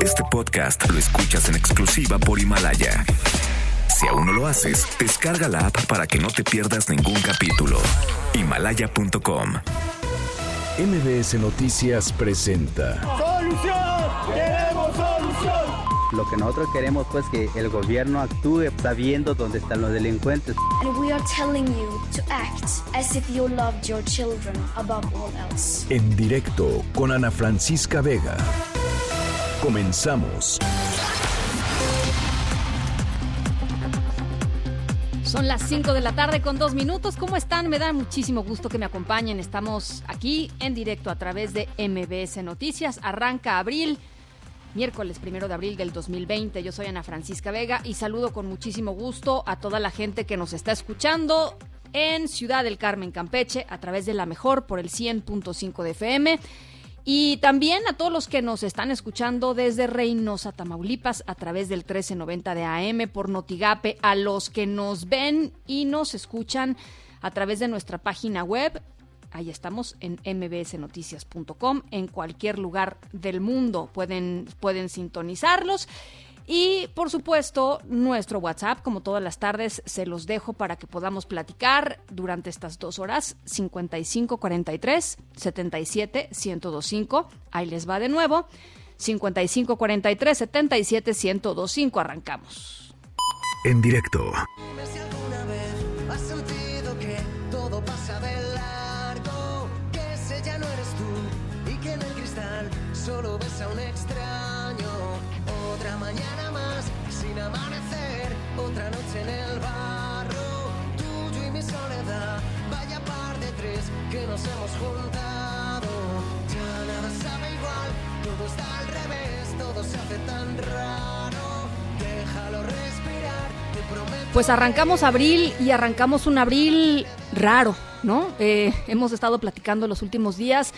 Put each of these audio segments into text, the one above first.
Este podcast lo escuchas en exclusiva por Himalaya. Si aún no lo haces, descarga la app para que no te pierdas ningún capítulo. Himalaya.com. MBS Noticias presenta. ¡Solución! ¡Queremos solución! Lo que nosotros queremos pues que el gobierno actúe sabiendo dónde están los delincuentes. And we are telling you to act as if you loved your children above all else. En directo con Ana Francisca Vega. Comenzamos. Son las 5 de la tarde con dos minutos. ¿Cómo están? Me da muchísimo gusto que me acompañen. Estamos aquí en directo a través de MBS Noticias. Arranca abril, miércoles primero de abril del 2020. Yo soy Ana Francisca Vega y saludo con muchísimo gusto a toda la gente que nos está escuchando en Ciudad del Carmen, Campeche, a través de la mejor por el 100.5 de FM y también a todos los que nos están escuchando desde Reynosa, Tamaulipas, a través del 1390 de AM por Notigape, a los que nos ven y nos escuchan a través de nuestra página web. Ahí estamos en mbsnoticias.com. En cualquier lugar del mundo pueden, pueden sintonizarlos. Y por supuesto, nuestro WhatsApp, como todas las tardes, se los dejo para que podamos platicar durante estas dos horas, 5543 77 1025. Ahí les va de nuevo, 5543 77 1025. Arrancamos. En directo. Si nos hemos juntado. Ya nada sabe igual, todo está al revés, todo se hace tan raro. Déjalo respirar, te prometo. Pues arrancamos abril y arrancamos un abril raro, ¿no? Eh, hemos estado platicando los últimos días.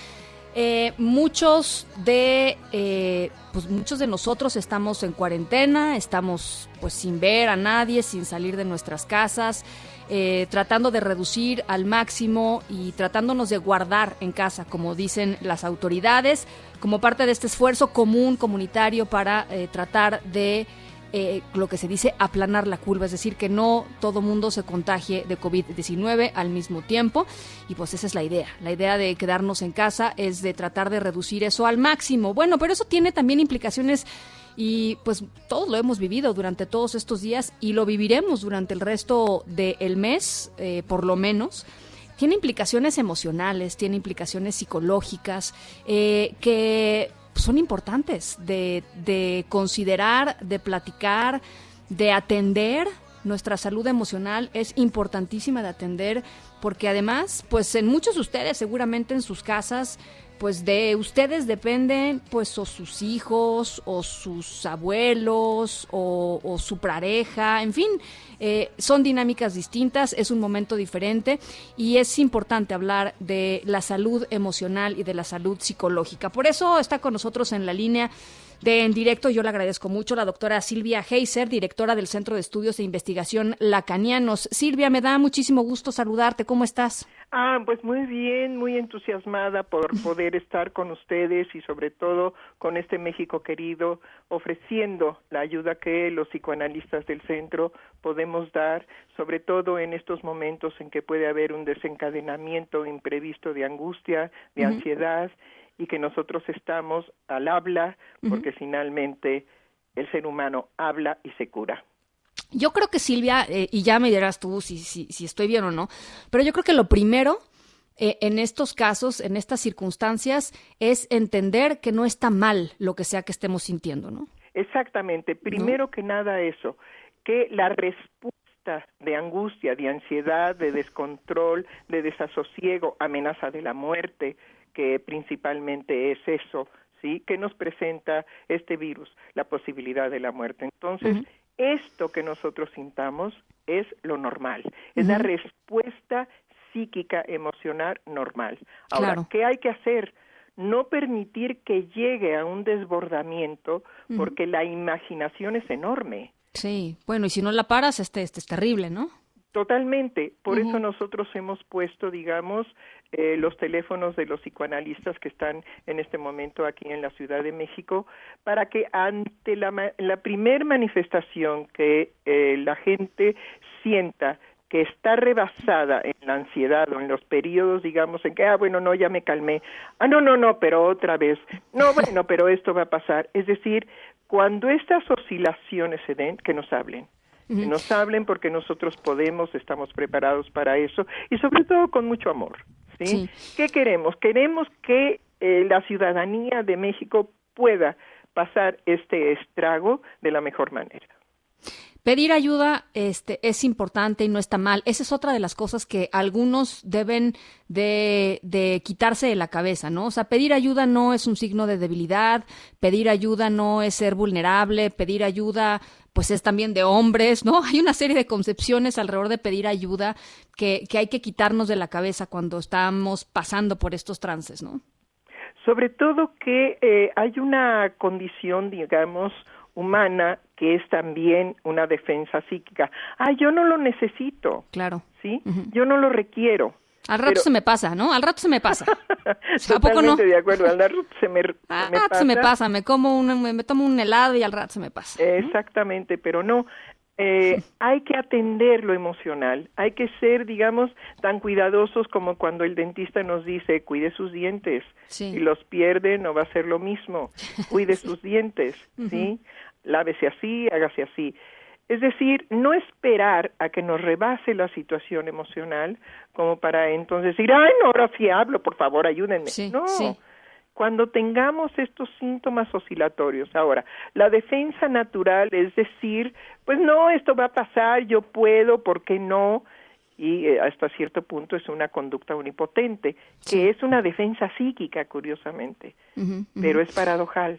Eh, muchos de eh, pues muchos de nosotros estamos en cuarentena, estamos pues sin ver a nadie, sin salir de nuestras casas, eh, tratando de reducir al máximo y tratándonos de guardar en casa, como dicen las autoridades, como parte de este esfuerzo común comunitario para eh, tratar de eh, lo que se dice aplanar la curva, es decir, que no todo mundo se contagie de COVID-19 al mismo tiempo. Y pues esa es la idea. La idea de quedarnos en casa es de tratar de reducir eso al máximo. Bueno, pero eso tiene también implicaciones y pues todos lo hemos vivido durante todos estos días y lo viviremos durante el resto del mes, eh, por lo menos tiene implicaciones emocionales, tiene implicaciones psicológicas, eh, que son importantes de, de considerar, de platicar, de atender. Nuestra salud emocional es importantísima de atender porque además, pues en muchos de ustedes seguramente en sus casas, pues de ustedes dependen pues o sus hijos o sus abuelos o, su pareja, en fin, eh, son dinámicas distintas, es un momento diferente y es importante hablar de la salud emocional y de la salud psicológica. Por eso está con nosotros en la línea de En Directo, yo le agradezco mucho, la doctora Silvia Heiser, directora del Centro de Estudios e Investigación Lacanianos. Silvia, me da muchísimo gusto saludarte, ¿cómo estás? Ah, pues muy bien, muy entusiasmada por poder estar con ustedes y sobre todo con este México querido, ofreciendo la ayuda que los psicoanalistas del centro podemos dar, sobre todo en estos momentos en que puede haber un desencadenamiento imprevisto de angustia, de ansiedad y que nosotros estamos al habla porque finalmente el ser humano habla y se cura. Yo creo que Silvia, eh, y ya me dirás tú si, si, si estoy bien o no, pero yo creo que lo primero eh, en estos casos, en estas circunstancias, es entender que no está mal lo que sea que estemos sintiendo, ¿no? Exactamente. Primero que nada eso, que la respuesta de angustia, de ansiedad, de descontrol, de desasosiego, amenaza de la muerte, que principalmente es eso, ¿sí? Que nos presenta este virus, la posibilidad de la muerte. Entonces, esto que nosotros sintamos es lo normal, es la respuesta psíquica emocional normal. Ahora, Claro. ¿qué hay que hacer? No permitir que llegue a un desbordamiento porque la imaginación es enorme. Sí, bueno, y si no la paras, este, este es terrible, ¿no? Totalmente. Por eso nosotros hemos puesto, digamos, eh, los teléfonos de los psicoanalistas que están en este momento aquí en la Ciudad de México para que ante la, la primer manifestación que eh, la gente sienta que está rebasada en la ansiedad o en los periodos, digamos, en que, ah, bueno, no, ya me calmé, ah, no, no, no, pero otra vez, no, bueno, pero esto va a pasar. Es decir, cuando estas oscilaciones se den, que nos hablen que nos hablen porque nosotros podemos, estamos preparados para eso y sobre todo con mucho amor. ¿sí? ¿Qué queremos? Queremos que eh, la ciudadanía de México pueda pasar este estrago de la mejor manera. Pedir ayuda este, es importante y no está mal. Esa es otra de las cosas que algunos deben de, de, quitarse de la cabeza, ¿no? O sea, pedir ayuda no es un signo de debilidad, pedir ayuda no es ser vulnerable, pedir ayuda pues es también de hombres, ¿no? Hay una serie de concepciones alrededor de pedir ayuda que, que hay que quitarnos de la cabeza cuando estamos pasando por estos trances, ¿no? Sobre todo que eh, hay una condición, digamos, humana que es también una defensa psíquica. Ah, yo no lo necesito. Claro. ¿Sí? Yo no lo requiero. Al rato se me pasa, ¿no? Al rato se me pasa. ¿A poco no? de acuerdo, al rato se me, ah, se me pasa. se me pasa, me como un, me tomo un helado y al rato se me pasa. Exactamente, pero no, eh, hay que atender lo emocional, hay que ser, digamos, tan cuidadosos como cuando el dentista nos dice, cuide sus dientes, si los pierde no va a ser lo mismo, cuide sus dientes, ¿sí? Lávese así, hágase así. Es decir, no esperar a que nos rebase la situación emocional como para entonces decir, ay, no, ahora sí hablo, por favor, ayúdenme. no, cuando tengamos estos síntomas oscilatorios. Ahora, la defensa natural es decir, pues no, esto va a pasar, yo puedo, ¿por qué no? Y eh, hasta cierto punto es una conducta unipotente, que es una defensa psíquica, curiosamente, pero es paradojal.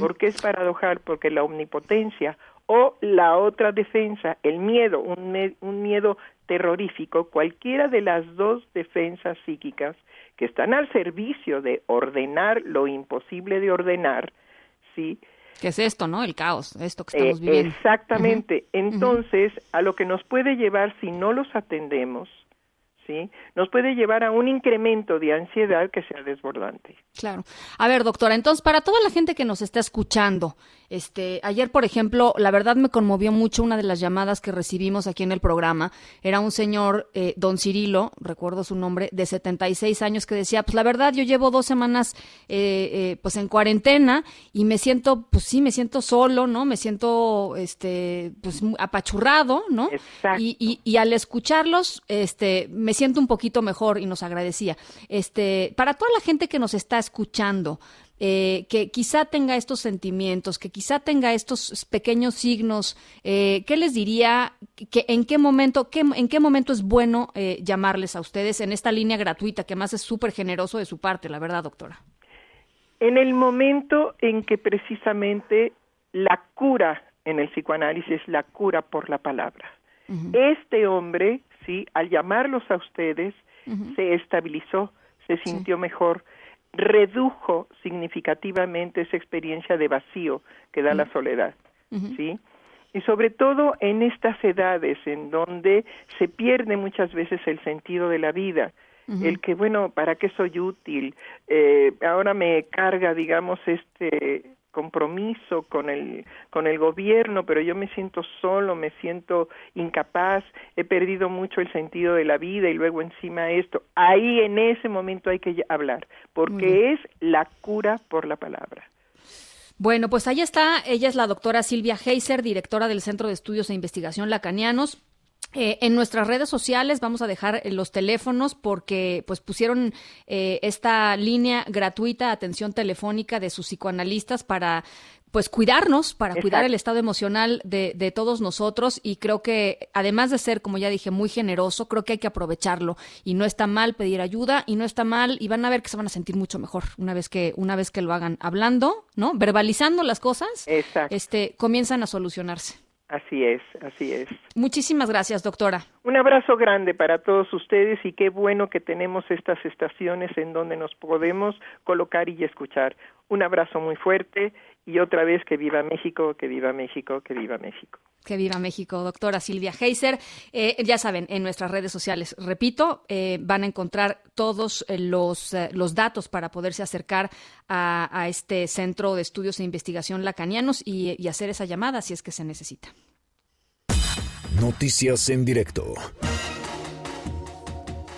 ¿Por qué es paradojal? Porque la omnipotencia o la otra defensa, el miedo, un, un miedo terrorífico, cualquiera de las dos defensas psíquicas que están al servicio de ordenar lo imposible de ordenar, ¿sí? ¿Qué es esto, no? El caos, esto que estamos eh, viviendo. exactamente. Entonces, a lo que nos puede llevar si no los atendemos nos puede llevar a un incremento de ansiedad que sea desbordante. Claro. A ver, doctora, entonces, para toda la gente que nos está escuchando, este, ayer, por ejemplo, la verdad me conmovió mucho una de las llamadas que recibimos aquí en el programa. Era un señor, eh, don Cirilo, recuerdo su nombre, de 76 años, que decía, pues la verdad, yo llevo dos semanas, eh, eh, pues en cuarentena y me siento, pues sí, me siento solo, ¿no? Me siento, este, pues apachurrado, ¿no? Exacto. Y, y, y al escucharlos, este, me siento un poquito mejor y nos agradecía. Este, para toda la gente que nos está escuchando, eh, que quizá tenga estos sentimientos, que quizá tenga estos pequeños signos, eh, ¿qué les diría? Que, ¿En qué momento, qué, en qué momento es bueno eh, llamarles a ustedes en esta línea gratuita, que más es súper generoso de su parte, la verdad, doctora? En el momento en que precisamente la cura en el psicoanálisis es la cura por la palabra. Este hombre ¿sí? Al llamarlos a ustedes, se estabilizó, se sintió mejor, redujo significativamente esa experiencia de vacío que da la soledad, ¿sí? Y sobre todo en estas edades en donde se pierde muchas veces el sentido de la vida, el que, bueno, ¿para qué soy útil? Eh, ahora me carga, digamos, este compromiso con el con el gobierno, pero yo me siento solo, me siento incapaz, he perdido mucho el sentido de la vida y luego encima esto. Ahí en ese momento hay que hablar, porque es la cura por la palabra. Bueno, pues ahí está. Ella es la doctora Silvia Heiser, directora del Centro de Estudios e Investigación Lacanianos. Eh, en nuestras redes sociales vamos a dejar eh, los teléfonos porque pues pusieron eh, esta línea gratuita de atención telefónica de sus psicoanalistas para pues cuidarnos, para cuidar el estado emocional de, de, todos nosotros. Y creo que además de ser, como ya dije, muy generoso, creo que hay que aprovecharlo. Y no está mal pedir ayuda y no está mal y van a ver que se van a sentir mucho mejor una vez que una vez que lo hagan. Hablando, ¿no? Verbalizando las cosas, este comienzan a solucionarse. Así es, así es. Muchísimas gracias, doctora. Un abrazo grande para todos ustedes y qué bueno que tenemos estas estaciones en donde nos podemos colocar y escuchar. Un abrazo muy fuerte y otra vez que viva México, que viva México, que viva México. Que viva México, doctora Silvia Heiser. Eh, ya saben, en nuestras redes sociales, repito, eh, van a encontrar todos eh, los, los datos para poderse acercar a, este Centro de Estudios e Investigación Lacanianos y, y hacer esa llamada si es que se necesita. Noticias en directo.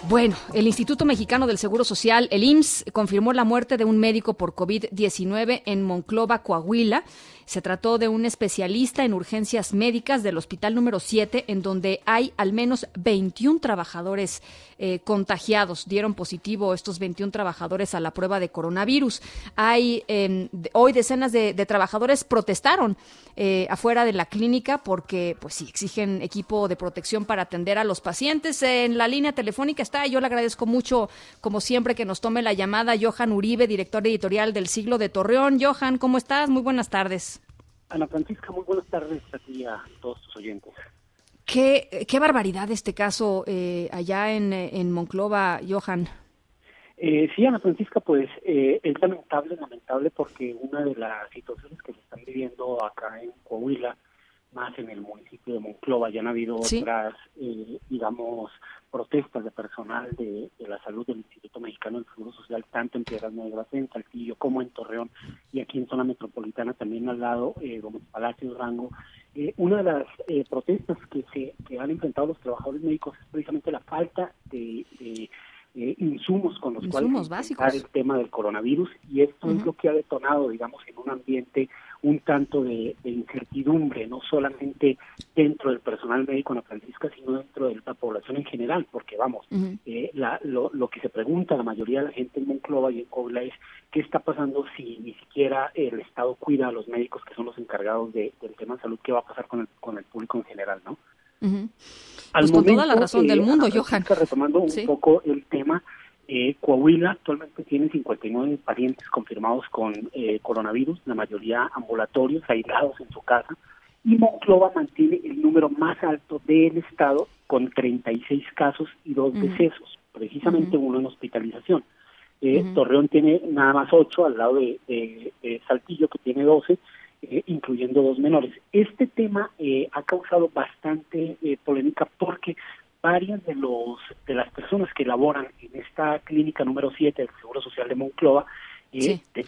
Bueno, el Instituto Mexicano del Seguro Social, el IMSS, confirmó la muerte de un médico por COVID-19 en Monclova, Coahuila. Se trató de un especialista en urgencias médicas del hospital número 7, en donde hay al menos 21 trabajadores eh, contagiados. Dieron positivo estos 21 trabajadores a la prueba de coronavirus. Hay em, hoy decenas de, trabajadores protestaron eh, afuera de la clínica porque, pues sí, exigen equipo de protección para atender a los pacientes. En la línea telefónica está, yo le agradezco mucho, como siempre, que nos tome la llamada Johan Uribe, director editorial del Siglo de Torreón. Johan, ¿cómo estás? Muy buenas tardes. Ana Francisca, muy buenas tardes a ti y a todos tus oyentes. Qué, qué barbaridad este caso eh, allá en, en, Monclova, Johan. Eh, sí, Ana Francisca, pues eh, es lamentable, lamentable porque una de las situaciones que se están viviendo acá en Coahuila, más en el municipio de Monclova, ya han habido otras, eh, digamos, protestas de personal de, la salud del Instituto Mexicano del Seguro Social, tanto en Piedras Negras, en Saltillo, como en Torreón, y aquí en zona metropolitana también al lado, eh, Gómez Palacio, Rango. Eh, una de las eh, protestas que se que han enfrentado los trabajadores médicos es precisamente la falta de, de eh, insumos con los insumos cuales básicos. el tema del coronavirus y esto es lo que ha detonado, digamos, en un ambiente un tanto de, incertidumbre, no solamente dentro del personal médico en la Francisca, sino dentro de la población en general, porque vamos, eh, la, lo, lo, que se pregunta la mayoría de la gente en Monclova y en Cobla es qué está pasando si ni siquiera el Estado cuida a los médicos que son los encargados de, del tema de salud, qué va a pasar con el, con el público en general, ¿no? Al pues con toda la razón del mundo, Johan. Retomando un poco el tema, eh, Coahuila actualmente tiene 59 pacientes confirmados con eh, coronavirus, la mayoría ambulatorios, aislados en su casa, y Monclova mantiene el número más alto del estado con 36 casos y dos decesos, precisamente uno en hospitalización. Eh, Torreón tiene nada más 8 al lado de, de Saltillo que tiene 12 eh, incluyendo dos menores. Este tema eh, ha causado bastante eh, polémica porque varias de los de las personas que laboran en esta clínica número 7 del Seguro Social de Monclova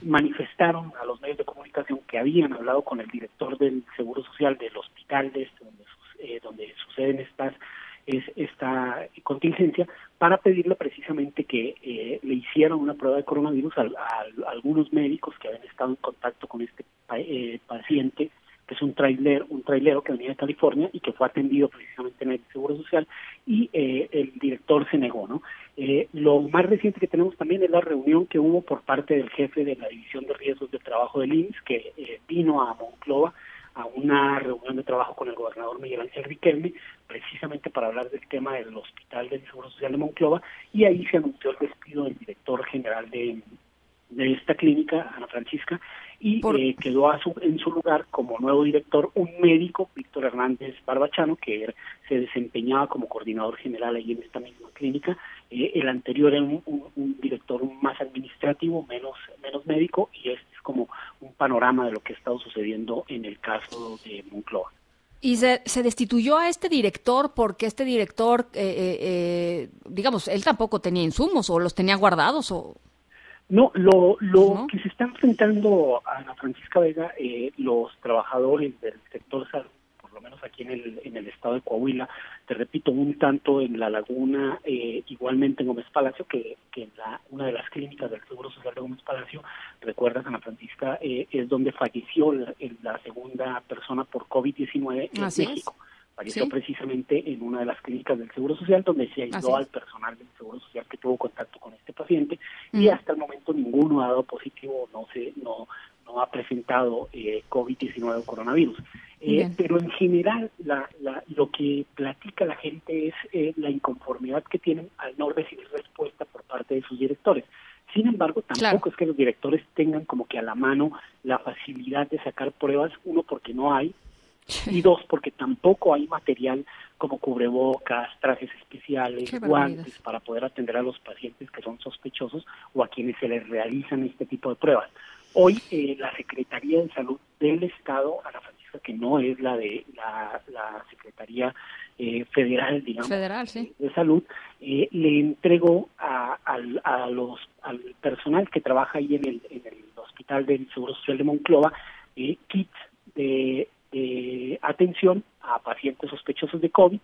manifestaron a los medios de comunicación que habían hablado con el director del Seguro Social del hospital de este, donde, donde suceden estas es esta contingencia para pedirle precisamente que eh, le hicieran una prueba de coronavirus a, algunos médicos que habían estado en contacto con este eh, paciente que es un trailer, un trailero que venía de California y que fue atendido precisamente en el Seguro Social y eh, el director se negó, ¿no? lo más reciente que tenemos también es la reunión que hubo por parte del jefe de la División de Riesgos de Trabajo del IMSS que vino a Monclova a una reunión de trabajo con el gobernador Miguel Ángel Riquelme, precisamente para hablar del tema del Hospital del Seguro Social de Monclova, y ahí se anunció el despido del director general de, de esta clínica, Ana Francisca, y eh, quedó a su, en su lugar como nuevo director un médico, Víctor Hernández Barbachano, que se desempeñaba como coordinador general ahí en esta misma clínica. Eh, el anterior era un, un, director más administrativo, menos, menos médico, y este es como un panorama de lo que ha estado sucediendo en el caso de Moncloa. Y se, se, destituyó a este director porque este director, eh, digamos, él tampoco tenía insumos o los tenía guardados o... No, lo, lo que se está enfrentando a Ana Francisca Vega, eh, los trabajadores del sector salud, por lo menos aquí en el, en el estado de Coahuila, te repito, un tanto en La Laguna, eh, igualmente en Gómez Palacio, que, que en la, una de las clínicas del Seguro Social de Gómez Palacio, recuerdas, Ana Francisca, eh, es donde falleció la, la segunda persona por COVID-19 en México. Falleció precisamente en una de las clínicas del Seguro Social donde se aisló al personal del Seguro Social que tuvo contacto con este paciente y hasta el momento ninguno ha dado positivo, no se no no ha presentado eh, COVID-19 o coronavirus. Eh, pero en general la, la, lo que platica la gente es eh, la inconformidad que tienen al no recibir respuesta por parte de sus directores. Sin embargo, tampoco es que los directores tengan como que a la mano la facilidad de sacar pruebas, uno porque no hay, y dos, porque tampoco hay material como cubrebocas, trajes especiales, guantes para poder atender a los pacientes que son sospechosos o a quienes se les realizan este tipo de pruebas. Hoy eh, la Secretaría de Salud del Estado, a la Francisca, que no es la de la, la Secretaría eh, Federal, digamos, Federal, sí. de Salud, eh, le entregó a, al, a los, al personal que trabaja ahí en el, en el Hospital del Seguro Social de Monclova eh, kits de, de atención a pacientes sospechosos de COVID,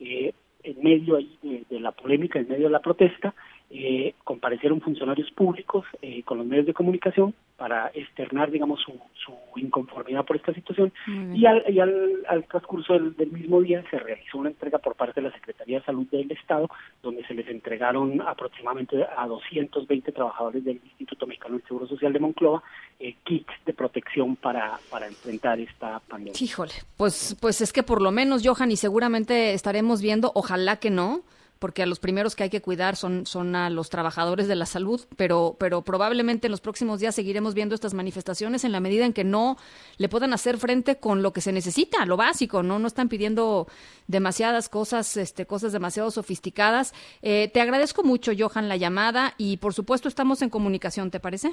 eh, en medio ahí de la polémica, en medio de la protesta, eh, comparecieron funcionarios públicos eh, con los medios de comunicación para externar, digamos, su, su inconformidad por esta situación y, al, y al, al transcurso del, del, mismo día se realizó una entrega por parte de la Secretaría de Salud del Estado, donde se les entregaron aproximadamente a 220 trabajadores del Instituto Mexicano del Seguro Social de Monclova eh, kits de protección para, para enfrentar esta pandemia. Híjole, pues, pues es que por lo menos, Johan, y seguramente estaremos viendo, ojalá que no, porque a los primeros que hay que cuidar son, son a los trabajadores de la salud, pero, pero probablemente en los próximos días seguiremos viendo estas manifestaciones en la medida en que no le puedan hacer frente con lo que se necesita, lo básico, ¿no? No están pidiendo demasiadas cosas, este, cosas demasiado sofisticadas. Eh, te agradezco mucho, Johan, la llamada y por supuesto estamos en comunicación, ¿te parece?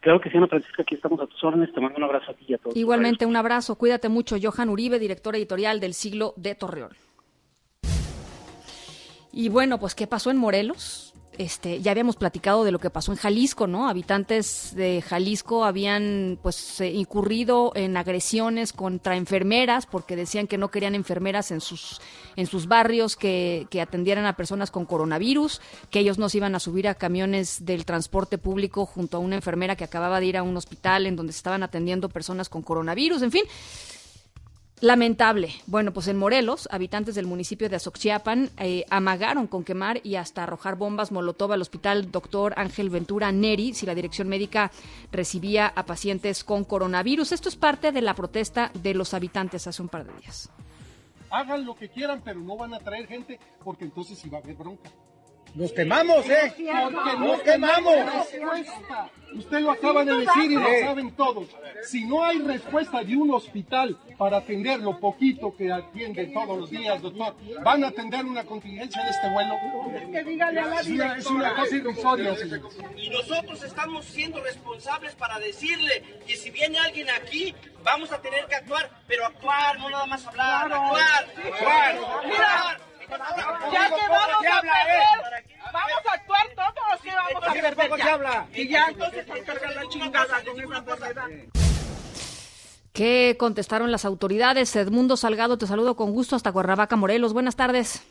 Claro que sí, Ana Francisca, aquí estamos a tus órdenes. Te mando un abrazo a ti y a todos. Igualmente, un abrazo. Cuídate mucho. Johan Uribe, director editorial del Siglo de Torreón. Y bueno, pues ¿qué pasó en Morelos? Este, ya habíamos platicado de lo que pasó en Jalisco, ¿no? Habitantes de Jalisco habían pues eh, incurrido en agresiones contra enfermeras porque decían que no querían enfermeras en sus en sus barrios que, que atendieran a personas con coronavirus, que ellos no se iban a subir a camiones del transporte público junto a una enfermera que acababa de ir a un hospital en donde se estaban atendiendo personas con coronavirus, en fin. Lamentable. Bueno, pues en Morelos, habitantes del municipio de Azoxiapan eh, amagaron con quemar y hasta arrojar bombas molotov al hospital doctor Ángel Ventura Neri si la dirección médica recibía a pacientes con coronavirus. Esto es parte de la protesta de los habitantes hace un par de días. Hagan lo que quieran, pero no van a traer gente porque entonces iba a haber bronca. Nos quemamos, ¿eh? Porque nos quemamos. Respuesta. Usted lo acaba de decir y lo saben todos. Si no hay respuesta de un hospital para atender lo poquito que atienden todos los días, doctor, ¿van a atender una contingencia de este vuelo? Es una, es una cosa irrisoria, señores. Y nosotros estamos siendo responsables para decirle que si viene alguien aquí, vamos a tener que actuar, pero actuar, no nada más hablar, actuar. Actuar. Mira, ya que vamos a perder, vamos a actuar todos que vamos a perder ya. Y ya entonces se carga la chingada con esa enfermedad. ¿Qué contestaron las autoridades? Edmundo Salgado, te saludo con gusto hasta Cuernavaca, Morelos. Buenas tardes.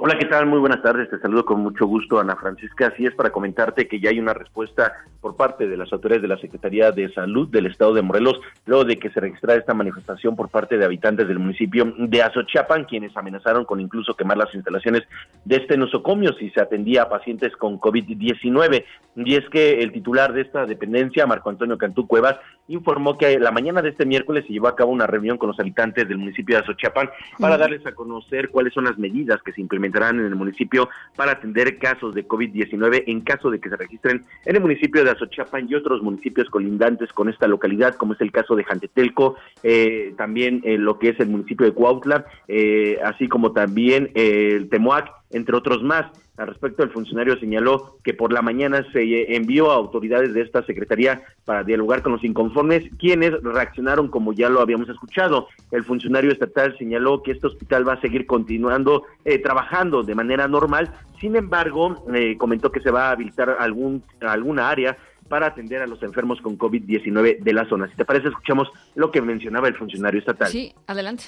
Hola, ¿qué tal? Muy buenas tardes. Te saludo con mucho gusto, Ana Francisca. Así es para comentarte que ya hay una respuesta por parte de las autoridades de la Secretaría de Salud del Estado de Morelos, luego de que se registrara esta manifestación por parte de habitantes del municipio de Azochapan, quienes amenazaron con incluso quemar las instalaciones de este nosocomio si se atendía a pacientes con COVID-19. Y es que el titular de esta dependencia, Marco Antonio Cantú Cuevas, informó que la mañana de este miércoles se llevó a cabo una reunión con los habitantes del municipio de Azochapan para darles a conocer cuáles son las medidas que se implementan en el municipio para atender casos de COVID-19 en caso de que se registren en el municipio de Azochapan y otros municipios colindantes con esta localidad, como es el caso de Jantetelco, eh, también eh, lo que es el municipio de Cuautla, eh, así como también el Temoac, entre otros más. Al respecto, el funcionario señaló que por la mañana se envió a autoridades de esta secretaría para dialogar con los inconformes, quienes reaccionaron como ya lo habíamos escuchado. El funcionario estatal señaló que este hospital va a seguir continuando eh, trabajando de manera normal. Sin embargo, eh, comentó que se va a habilitar algún alguna área para atender a los enfermos con COVID-19 de la zona. Si te parece, escuchamos lo que mencionaba el funcionario estatal. Sí, adelante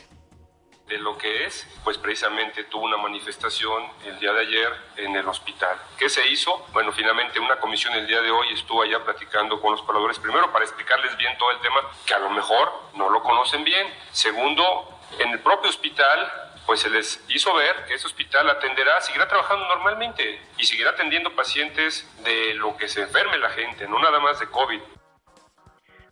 de lo que es, pues precisamente tuvo una manifestación el día de ayer en el hospital. ¿Qué se hizo? Bueno, finalmente una comisión el día de hoy estuvo allá platicando con los pobladores, primero para explicarles bien todo el tema, que a lo mejor no lo conocen bien. Segundo, en el propio hospital pues se les hizo ver que ese hospital atenderá, seguirá trabajando normalmente y seguirá atendiendo pacientes de lo que se enferme la gente, no nada más de COVID.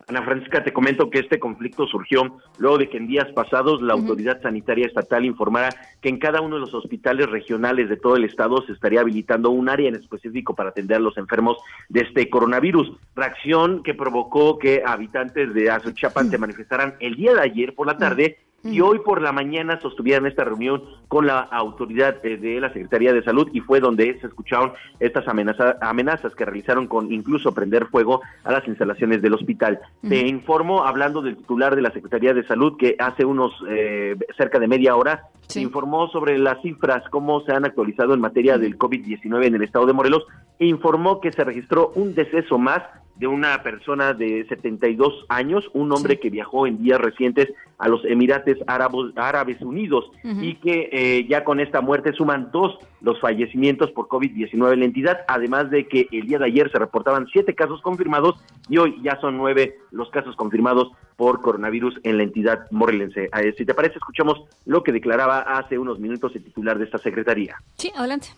Ana Francisca, te comento que este conflicto surgió luego de que en días pasados la autoridad sanitaria estatal informara que en cada uno de los hospitales regionales de todo el estado se estaría habilitando un área en específico para atender a los enfermos de este coronavirus. Reacción que provocó que habitantes de Azochapan se manifestaran el día de ayer por la tarde y hoy por la mañana sostuvieron esta reunión con la autoridad eh, de la Secretaría de Salud y fue donde se escucharon estas amenaza, amenazas que realizaron con incluso prender fuego a las instalaciones del hospital. Te informo, hablando del titular de la Secretaría de Salud, que hace unos eh, cerca de media hora se informó sobre las cifras, cómo se han actualizado en materia del COVID-19 en el estado de Morelos, e informó que se registró un deceso más de una persona de 72 años, un hombre que viajó en días recientes a los Emirates Árabes Unidos y que eh, ya con esta muerte suman dos los fallecimientos por COVID-19 en la entidad, además de que el día de ayer se reportaban siete casos confirmados y hoy ya son nueve los casos confirmados por coronavirus en la entidad morelense. Eh, si te parece, escuchamos lo que declaraba hace unos minutos el titular de esta secretaría. Sí, adelante.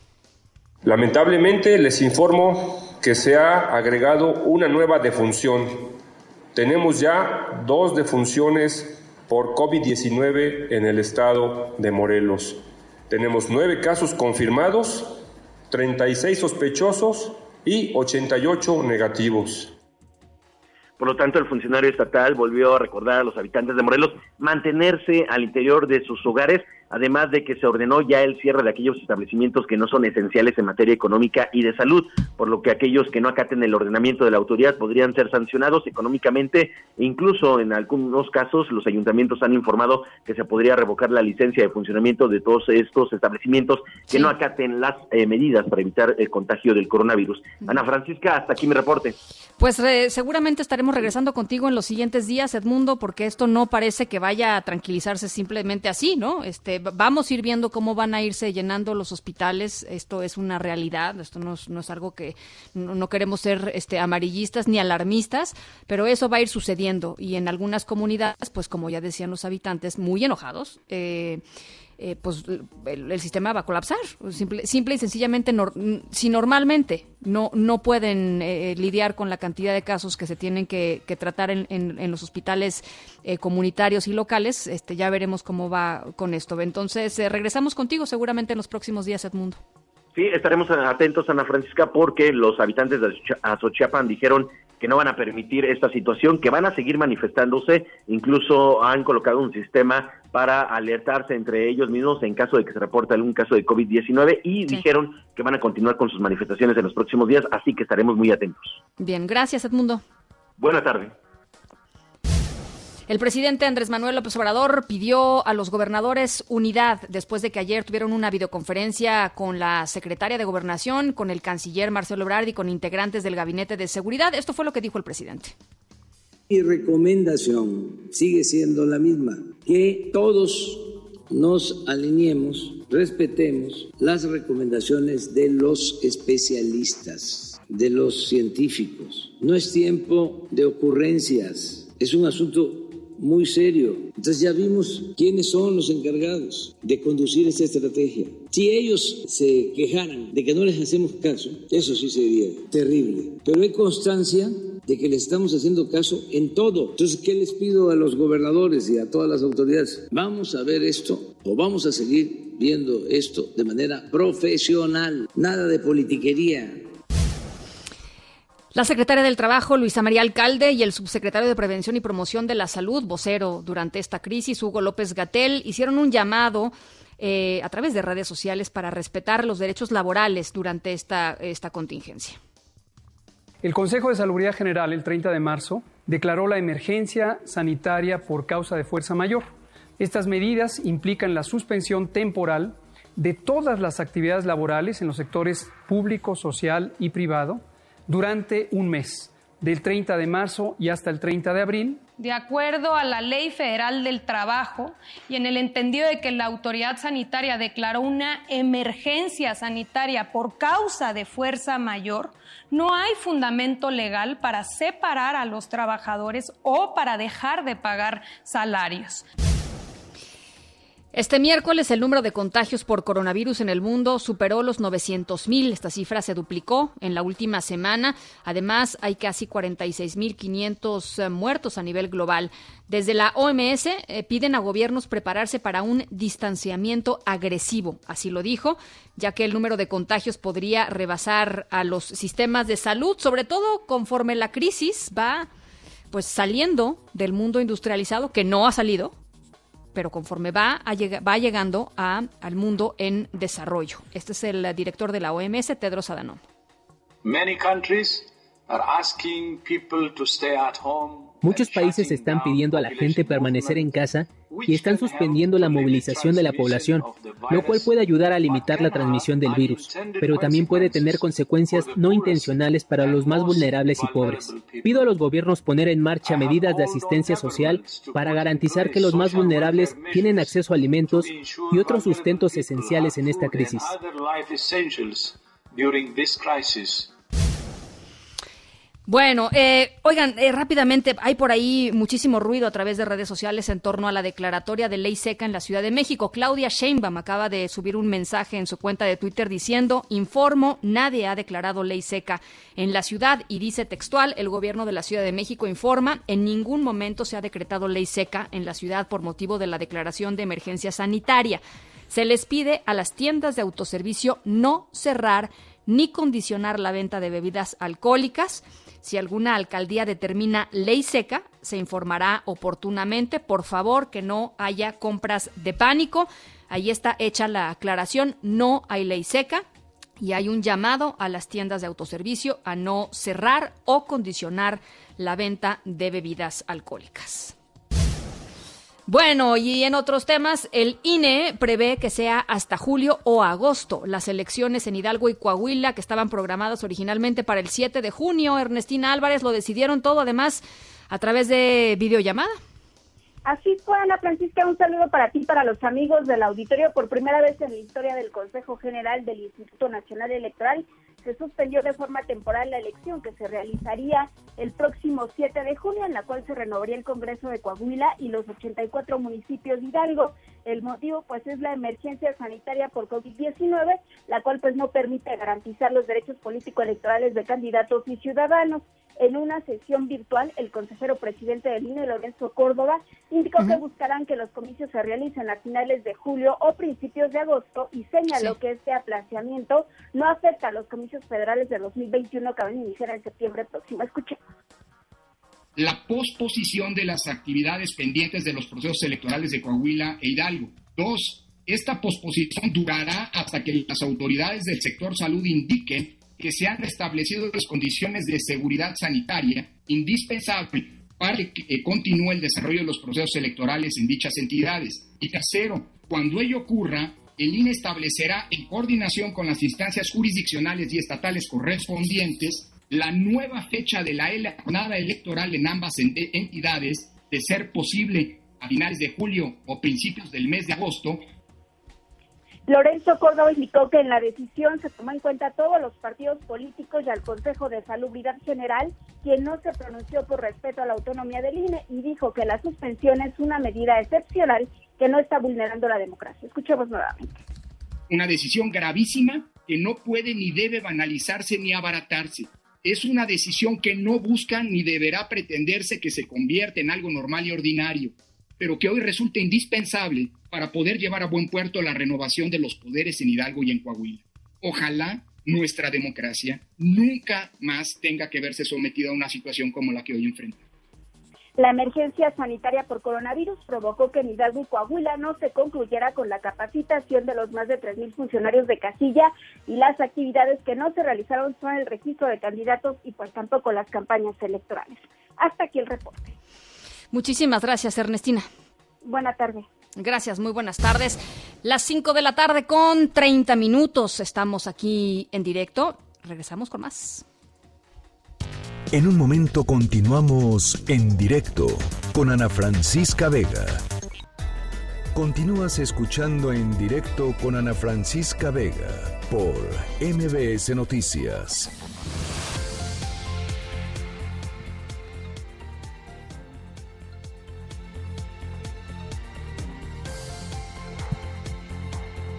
Lamentablemente les informo que se ha agregado una nueva defunción. Tenemos ya dos defunciones por COVID-19 en el estado de Morelos. Tenemos nueve casos confirmados, 36 sospechosos y 88 negativos. Por lo tanto, el funcionario estatal volvió a recordar a los habitantes de Morelos mantenerse al interior de sus hogares, además de que se ordenó ya el cierre de aquellos establecimientos que no son esenciales en materia económica y de salud, por lo que aquellos que no acaten el ordenamiento de la autoridad podrían ser sancionados económicamente e incluso en algunos casos los ayuntamientos han informado que se podría revocar la licencia de funcionamiento de todos estos establecimientos que no acaten las eh, medidas para evitar el contagio del coronavirus. Ana Francisca, hasta aquí mi reporte. Pues eh, seguramente estaremos regresando contigo en los siguientes días, Edmundo, porque esto no parece que vaya a tranquilizarse simplemente así, ¿no? Este, vamos a ir viendo cómo van a irse llenando los hospitales. Esto es una realidad, esto no es, no es algo que no, queremos ser este, amarillistas ni alarmistas, pero eso va a ir sucediendo y en algunas comunidades, pues como ya decían los habitantes, muy enojados. Eh, eh, pues el, sistema va a colapsar. Simple, simple y sencillamente, si normalmente no, no pueden eh, lidiar con la cantidad de casos que se tienen que, tratar en, en, los hospitales eh, comunitarios y locales, este, ya veremos cómo va con esto. Entonces, regresamos contigo seguramente en los próximos días, Edmundo. Sí, estaremos atentos, Ana Francisca, porque los habitantes de Azochiapan dijeron que no van a permitir esta situación, que van a seguir manifestándose, incluso han colocado un sistema para alertarse entre ellos mismos en caso de que se reporte algún caso de COVID-19 y dijeron que van a continuar con sus manifestaciones en los próximos días, así que estaremos muy atentos. Bien, gracias Edmundo. Buenas tardes. El presidente Andrés Manuel López Obrador pidió a los gobernadores unidad después de que ayer tuvieron una videoconferencia con la secretaria de Gobernación, con el canciller Marcelo Ebrard y con integrantes del Gabinete de Seguridad. Esto fue lo que dijo el presidente. Mi recomendación sigue siendo la misma, que todos nos alineemos, respetemos las recomendaciones de los especialistas, de los científicos. No es tiempo de ocurrencias, es un asunto muy serio. Entonces ya vimos quiénes son los encargados de conducir esta estrategia. Si ellos se quejaran de que no les hacemos caso, eso sí sería terrible. Pero hay constancia de que le estamos haciendo caso en todo. Entonces, ¿qué les pido a los gobernadores y a todas las autoridades? Vamos a ver esto o vamos a seguir viendo esto de manera profesional, nada de politiquería, la secretaria del Trabajo, Luisa María Alcalde, y el subsecretario de Prevención y Promoción de la Salud, vocero durante esta crisis, Hugo López Gatel, hicieron un llamado eh, a través de redes sociales para respetar los derechos laborales durante esta, esta contingencia. El Consejo de Salubridad General, el 30 de marzo, declaró la emergencia sanitaria por causa de fuerza mayor. Estas medidas implican la suspensión temporal de todas las actividades laborales en los sectores público, social y privado durante un mes, del 30 de marzo y hasta el 30 de abril. De acuerdo a la Ley Federal del Trabajo y en el entendido de que la autoridad sanitaria declaró una emergencia sanitaria por causa de fuerza mayor, no hay fundamento legal para separar a los trabajadores o para dejar de pagar salarios. Este miércoles el número de contagios por coronavirus en el mundo superó los 900.000. Esta cifra se duplicó en la última semana. Además, hay casi 46.500 eh, muertos a nivel global. Desde la OMS eh, piden a gobiernos prepararse para un distanciamiento agresivo, así lo dijo, ya que el número de contagios podría rebasar a los sistemas de salud, sobre todo conforme la crisis va pues saliendo del mundo industrializado que no ha salido pero conforme va, a va llegando a, al mundo en desarrollo. Este es el director de la OMS, Tedros Adhanom. Many countries are asking people to stay at home Muchos países están pidiendo a la gente permanecer en casa y están suspendiendo la movilización de la población, lo cual puede ayudar a limitar la transmisión del virus, pero también puede tener consecuencias no intencionales para los más vulnerables y pobres. Pido a los gobiernos poner en marcha medidas de asistencia social para garantizar que los más vulnerables tienen acceso a alimentos y otros sustentos esenciales en esta crisis. Bueno, eh, oigan, eh, rápidamente, hay por ahí muchísimo ruido a través de redes sociales en torno a la declaratoria de ley seca en la Ciudad de México. Claudia Sheinbaum acaba de subir un mensaje en su cuenta de Twitter diciendo, informo, nadie ha declarado ley seca en la ciudad y dice textual, el gobierno de la Ciudad de México informa, en ningún momento se ha decretado ley seca en la ciudad por motivo de la declaración de emergencia sanitaria. Se les pide a las tiendas de autoservicio no cerrar ni condicionar la venta de bebidas alcohólicas. Si alguna alcaldía determina ley seca, se informará oportunamente. Por favor, que no haya compras de pánico. Ahí está hecha la aclaración. No hay ley seca. Y hay un llamado a las tiendas de autoservicio a no cerrar o condicionar la venta de bebidas alcohólicas. Bueno, y en otros temas, el INE prevé que sea hasta julio o agosto las elecciones en Hidalgo y Coahuila, que estaban programadas originalmente para el 7 de junio. Ernestina Álvarez lo decidieron todo, además, a través de videollamada. Así fue, Ana Francisca, un saludo para ti, para los amigos del auditorio. Por primera vez en la historia del Consejo General del Instituto Nacional Electoral, se suspendió de forma temporal la elección que se realizaría el próximo 7 de junio, en la cual se renovaría el Congreso de Coahuila y los 84 municipios de Hidalgo. El motivo, pues, es la emergencia sanitaria por COVID-19, la cual, pues, no permite garantizar los derechos político-electorales de candidatos y ciudadanos. En una sesión virtual, el consejero presidente del INE, Lorenzo Córdoba, indicó que buscarán que los comicios se realicen a finales de julio o principios de agosto y señaló que este aplazamiento no afecta a los comicios federales de 2021 que van a iniciar en septiembre próximo. Escuchemos la posposición de las actividades pendientes de los procesos electorales de Coahuila e Hidalgo. Dos, esta posposición durará hasta que las autoridades del sector salud indiquen que se han restablecido las condiciones de seguridad sanitaria indispensables para que continúe el desarrollo de los procesos electorales en dichas entidades. Y tercero, cuando ello ocurra, el INE establecerá, en coordinación con las instancias jurisdiccionales y estatales correspondientes, la nueva fecha de la jornada electoral en ambas entidades, de ser posible a finales de julio o principios del mes de agosto, Lorenzo Córdoba indicó que en la decisión se tomó en cuenta a todos los partidos políticos y al Consejo de Salubridad General, quien no se pronunció por respeto a la autonomía del INE y dijo que la suspensión es una medida excepcional que no está vulnerando la democracia. Escuchemos nuevamente. Una decisión gravísima que no puede ni debe banalizarse ni abaratarse. Es una decisión que no busca ni deberá pretenderse que se convierta en algo normal y ordinario pero que hoy resulta indispensable para poder llevar a buen puerto la renovación de los poderes en Hidalgo y en Coahuila. Ojalá nuestra democracia nunca más tenga que verse sometida a una situación como la que hoy enfrenta. La emergencia sanitaria por coronavirus provocó que en Hidalgo y Coahuila no se concluyera con la capacitación de los más de 3.000 funcionarios de casilla y las actividades que no se realizaron son el registro de candidatos y pues tampoco las campañas electorales. Hasta aquí el reporte. Muchísimas gracias, Ernestina. Buenas tardes. Gracias, muy buenas tardes. Las 5 de la tarde con 30 minutos. Estamos aquí en directo. Regresamos con más. En un momento continuamos en directo con Ana Francisca Vega. Continúas escuchando en directo con Ana Francisca Vega por MBS Noticias.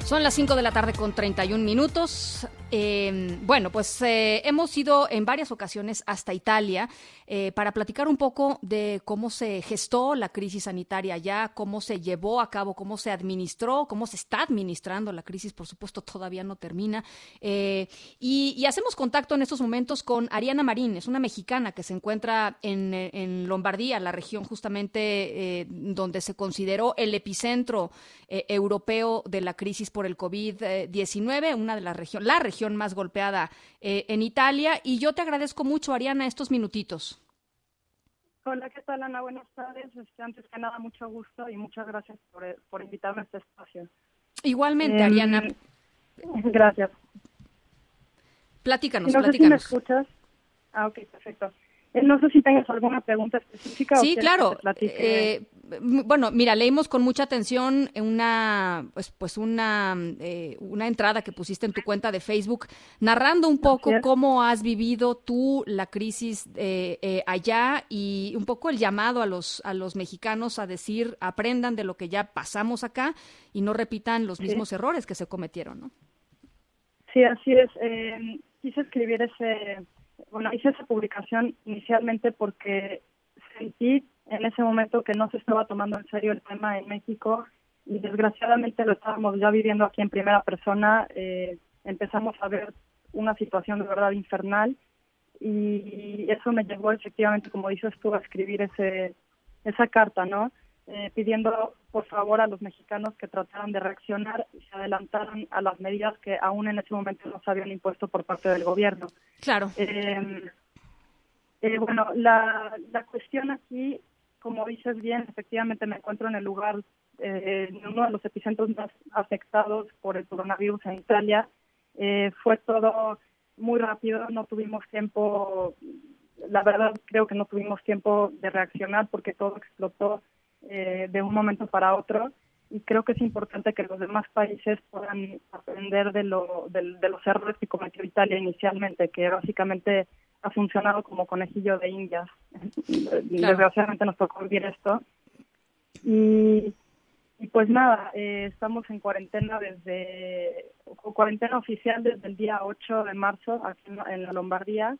Son las 5 de la tarde con 31 minutos. Eh, bueno, pues eh, hemos ido en varias ocasiones hasta Italia eh, para platicar un poco de cómo se gestó la crisis sanitaria allá, cómo se llevó a cabo, cómo se administró, cómo se está administrando la crisis, por supuesto, todavía no termina. Eh, y, hacemos contacto en estos momentos con Ariana Marín, es una mexicana que se encuentra en, en Lombardía, la región justamente donde se consideró el epicentro europeo de la crisis por el COVID-19, una de las regiones, la región más golpeada eh, en Italia. Y yo te agradezco mucho, Ariana, estos minutitos. Hola, ¿qué tal, Ana? Buenas tardes. Este, antes que nada, mucho gusto y muchas gracias por, por invitarme a este espacio. Igualmente, Em, Ariana. Gracias. Platícanos, no sé si me platícanos. escuchas. Ah, ok, perfecto. Eh, No sé si tengas alguna pregunta específica. Sí, claro. Eh, bueno, mira, leímos con mucha atención una, pues, pues una, eh, una entrada que pusiste en tu cuenta de Facebook, narrando un poco cómo has vivido tú la crisis eh, eh, allá y un poco el llamado a los, a los mexicanos a decir, aprendan de lo que ya pasamos acá y no repitan los Sí. mismos errores que se cometieron, ¿no? Sí, así es. Quise escribir ese, bueno, hice esa publicación inicialmente porque sentí en ese momento que no se estaba tomando en serio el tema en México y desgraciadamente lo estábamos ya viviendo aquí en primera persona. Eh, empezamos a ver una situación de verdad infernal y eso me llevó efectivamente, como dices tú, a escribir ese, esa carta, ¿no? Eh, pidiendo por favor a los mexicanos que trataran de reaccionar y se adelantaran a las medidas que aún en ese momento no se habían impuesto por parte del gobierno. Claro. Eh, eh, bueno, la, la cuestión aquí, como dices bien, efectivamente me encuentro en el lugar, eh, en uno de los epicentros más afectados por el coronavirus en Italia. Eh, fue todo muy rápido, no tuvimos tiempo, la verdad creo que no tuvimos tiempo de reaccionar porque todo explotó eh, de un momento para otro y creo que es importante que los demás países puedan aprender de, lo, del- de los errores que cometió Italia inicialmente, que básicamente ha funcionado como conejillo de indias. Desgraciadamente nos tocó vivir esto. Y, y pues nada, eh, estamos en cuarentena desde, cuarentena oficial desde el día 8 de marzo aquí en, la- en la Lombardía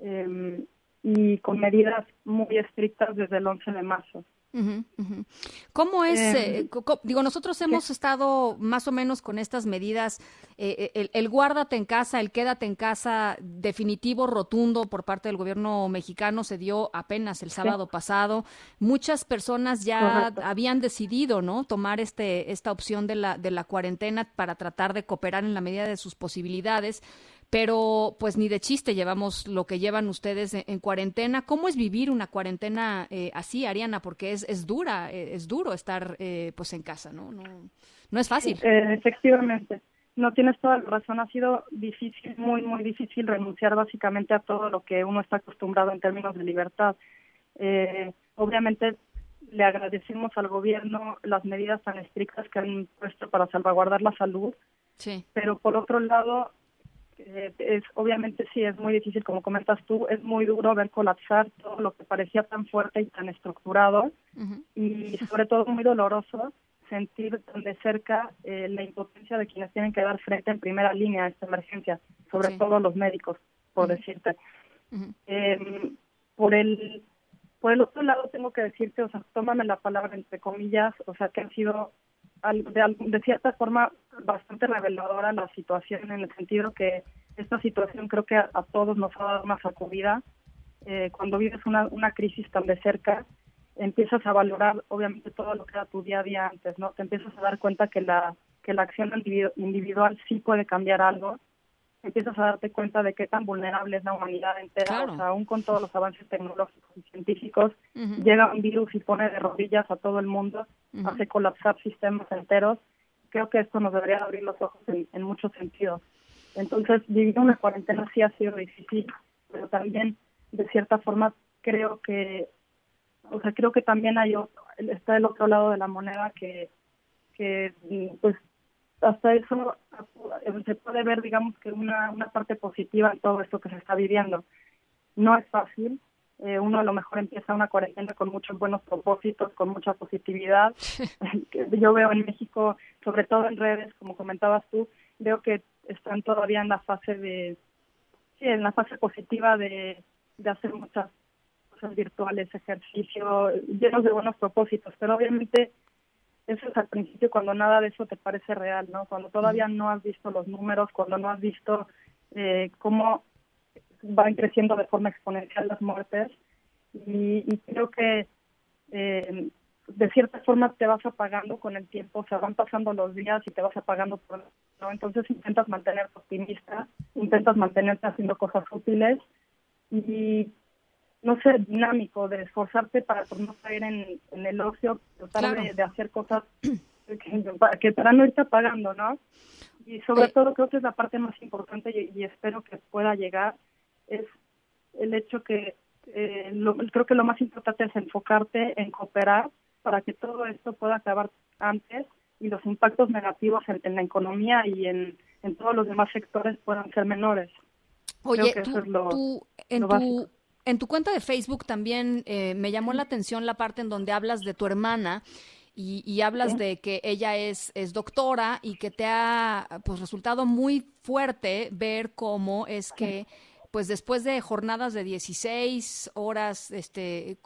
eh, y con medidas muy estrictas desde el 11 de marzo. ¿Cómo es? Eh, eh, digo, nosotros hemos estado más o menos con estas medidas, eh, el, el guárdate en casa, el quédate en casa definitivo, rotundo por parte del gobierno mexicano se dio apenas el sábado pasado. Muchas personas ya Correcto. habían decidido, ¿no? Tomar este esta opción de la de la cuarentena para tratar de cooperar en la medida de sus posibilidades. Pero pues ni de chiste llevamos lo que llevan ustedes en, en cuarentena. ¿Cómo es vivir una cuarentena eh, así, Ariana? Porque es, es dura, eh, es duro estar eh, pues en casa, ¿no? No, no es fácil. Eh, efectivamente, no tienes toda la razón. Ha sido difícil, muy, muy difícil renunciar básicamente a todo lo que uno está acostumbrado en términos de libertad. Eh, obviamente le agradecemos al gobierno las medidas tan estrictas que han puesto para salvaguardar la salud, Sí. pero por otro lado, es obviamente sí es muy difícil, como comentas tú, es muy duro ver colapsar todo lo que parecía tan fuerte y tan estructurado y sobre todo muy doloroso sentir tan de cerca eh, la impotencia de quienes tienen que dar frente en primera línea a esta emergencia, sobre Sí. todo los médicos, por decirte. Eh, por el por el otro lado tengo que decirte, o sea, tómame la palabra entre comillas, o sea, que ha sido de, de cierta forma bastante reveladora la situación en el sentido que esta situación creo que a, a todos nos ha dado una sacudida. Eh, cuando vives una, una crisis tan de cerca, empiezas a valorar obviamente todo lo que era tu día a día antes, ¿no? Te empiezas a dar cuenta que la que la acción individu- individual sí puede cambiar algo. Empiezas a darte cuenta de qué tan vulnerable es la humanidad entera, Claro. o sea, aún con todos los avances tecnológicos y científicos, llega un virus y pone de rodillas a todo el mundo, hace colapsar sistemas enteros. Creo que esto nos debería abrir los ojos en, en muchos sentidos. Entonces, vivir una cuarentena sí ha sido difícil, pero también, de cierta forma, creo que, o sea, creo que también hay otro- está el otro lado de la moneda que, que pues, hasta eso se puede ver, digamos, que una, una parte positiva en todo esto que se está viviendo. No es fácil. eh, uno a lo mejor empieza una cuarentena con muchos buenos propósitos, con mucha positividad. Yo veo en México, sobre todo en redes, como comentabas tú, veo que están todavía en la fase de, sí, en la fase positiva de, de hacer muchas cosas virtuales, ejercicio, llenos de buenos propósitos, pero obviamente eso es al principio cuando nada de eso te parece real, ¿no? Cuando todavía no has visto los números, cuando no has visto eh, cómo van creciendo de forma exponencial las muertes y, y creo que eh, de cierta forma te vas apagando con el tiempo, o sea, van pasando los días y te vas apagando por ¿no? Entonces intentas mantenerte optimista, intentas mantenerte haciendo cosas útiles y no ser dinámico, de esforzarte para no caer en, en el ocio, tratar de, de, hacer cosas que, que, para no irte apagando, ¿no? Y sobre todo creo que es la parte más importante y, y espero que pueda llegar, es el hecho que eh, lo, creo que lo más importante es enfocarte en cooperar para que todo esto pueda acabar antes y los impactos negativos en, en la economía y en, en, todos los demás sectores puedan ser menores. Oye, tú, es lo, tú, en lo tu en tu cuenta de Facebook también eh, me llamó la atención la parte en donde hablas de tu hermana y, y hablas ¿Sí? de que ella es, es doctora y que te ha pues resultado muy fuerte ver cómo es que pues después de jornadas de 16 horas este,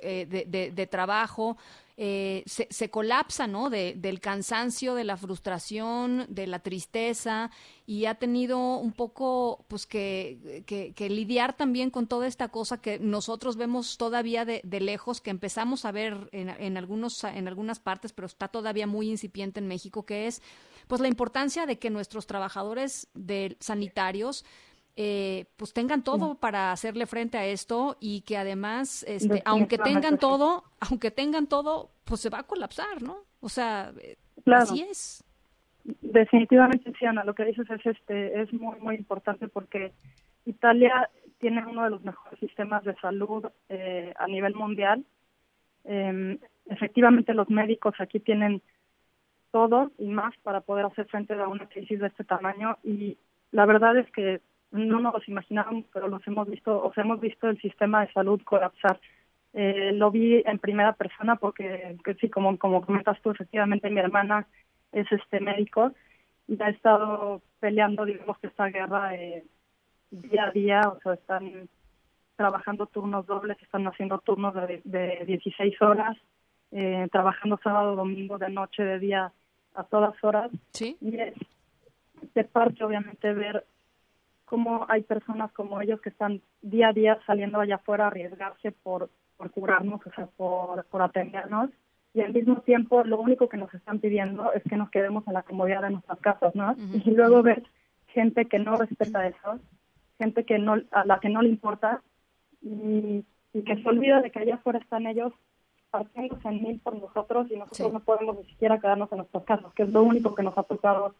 eh, de, de, de, trabajo, eh, se, colapsa, ¿no? De, del cansancio, de la frustración, de la tristeza y ha tenido un poco, pues, que, que, que lidiar también con toda esta cosa que nosotros vemos todavía de, lejos, que empezamos a ver en, en, algunos, en algunas partes, pero está todavía muy incipiente en México, que es, pues, la importancia de que nuestros trabajadores de sanitarios eh, pues tengan todo sí. para hacerle frente a esto y que además, este, aunque tengan todo, aunque tengan todo, pues se va a colapsar, ¿no? O sea, claro. así es. Definitivamente, sí, Ana, lo que dices es, este, es muy, muy importante porque Italia tiene uno de los mejores sistemas de salud eh, a nivel mundial. Eh, efectivamente, los médicos aquí tienen todo y más para poder hacer frente a una crisis de este tamaño y la verdad es que no nos los imaginábamos, pero los hemos visto, o sea, hemos visto el sistema de salud colapsar. Eh, lo vi en primera persona porque, que sí, como, como comentas tú, efectivamente mi hermana es este médico y ha estado peleando, digamos que esta guerra eh, día a día, o sea, están trabajando turnos dobles, están haciendo turnos de, de 16 horas, eh, trabajando sábado, domingo, de noche, de día, a todas horas. Sí. Y es de parte, obviamente, ver cómo hay personas como ellos que están día a día saliendo allá afuera a arriesgarse por, por curarnos, o sea, por, por atendernos. Y al mismo tiempo, lo único que nos están pidiendo es que nos quedemos en la comodidad de nuestras casas, ¿no? Uh -huh. Y luego ves gente que no respeta eso, gente que no, a la que no le importa y, y que se olvida de que allá afuera están ellos partiéndose en mil por nosotros y nosotros sí. no podemos ni siquiera quedarnos en nuestras casas, que es lo único que nos ha tocado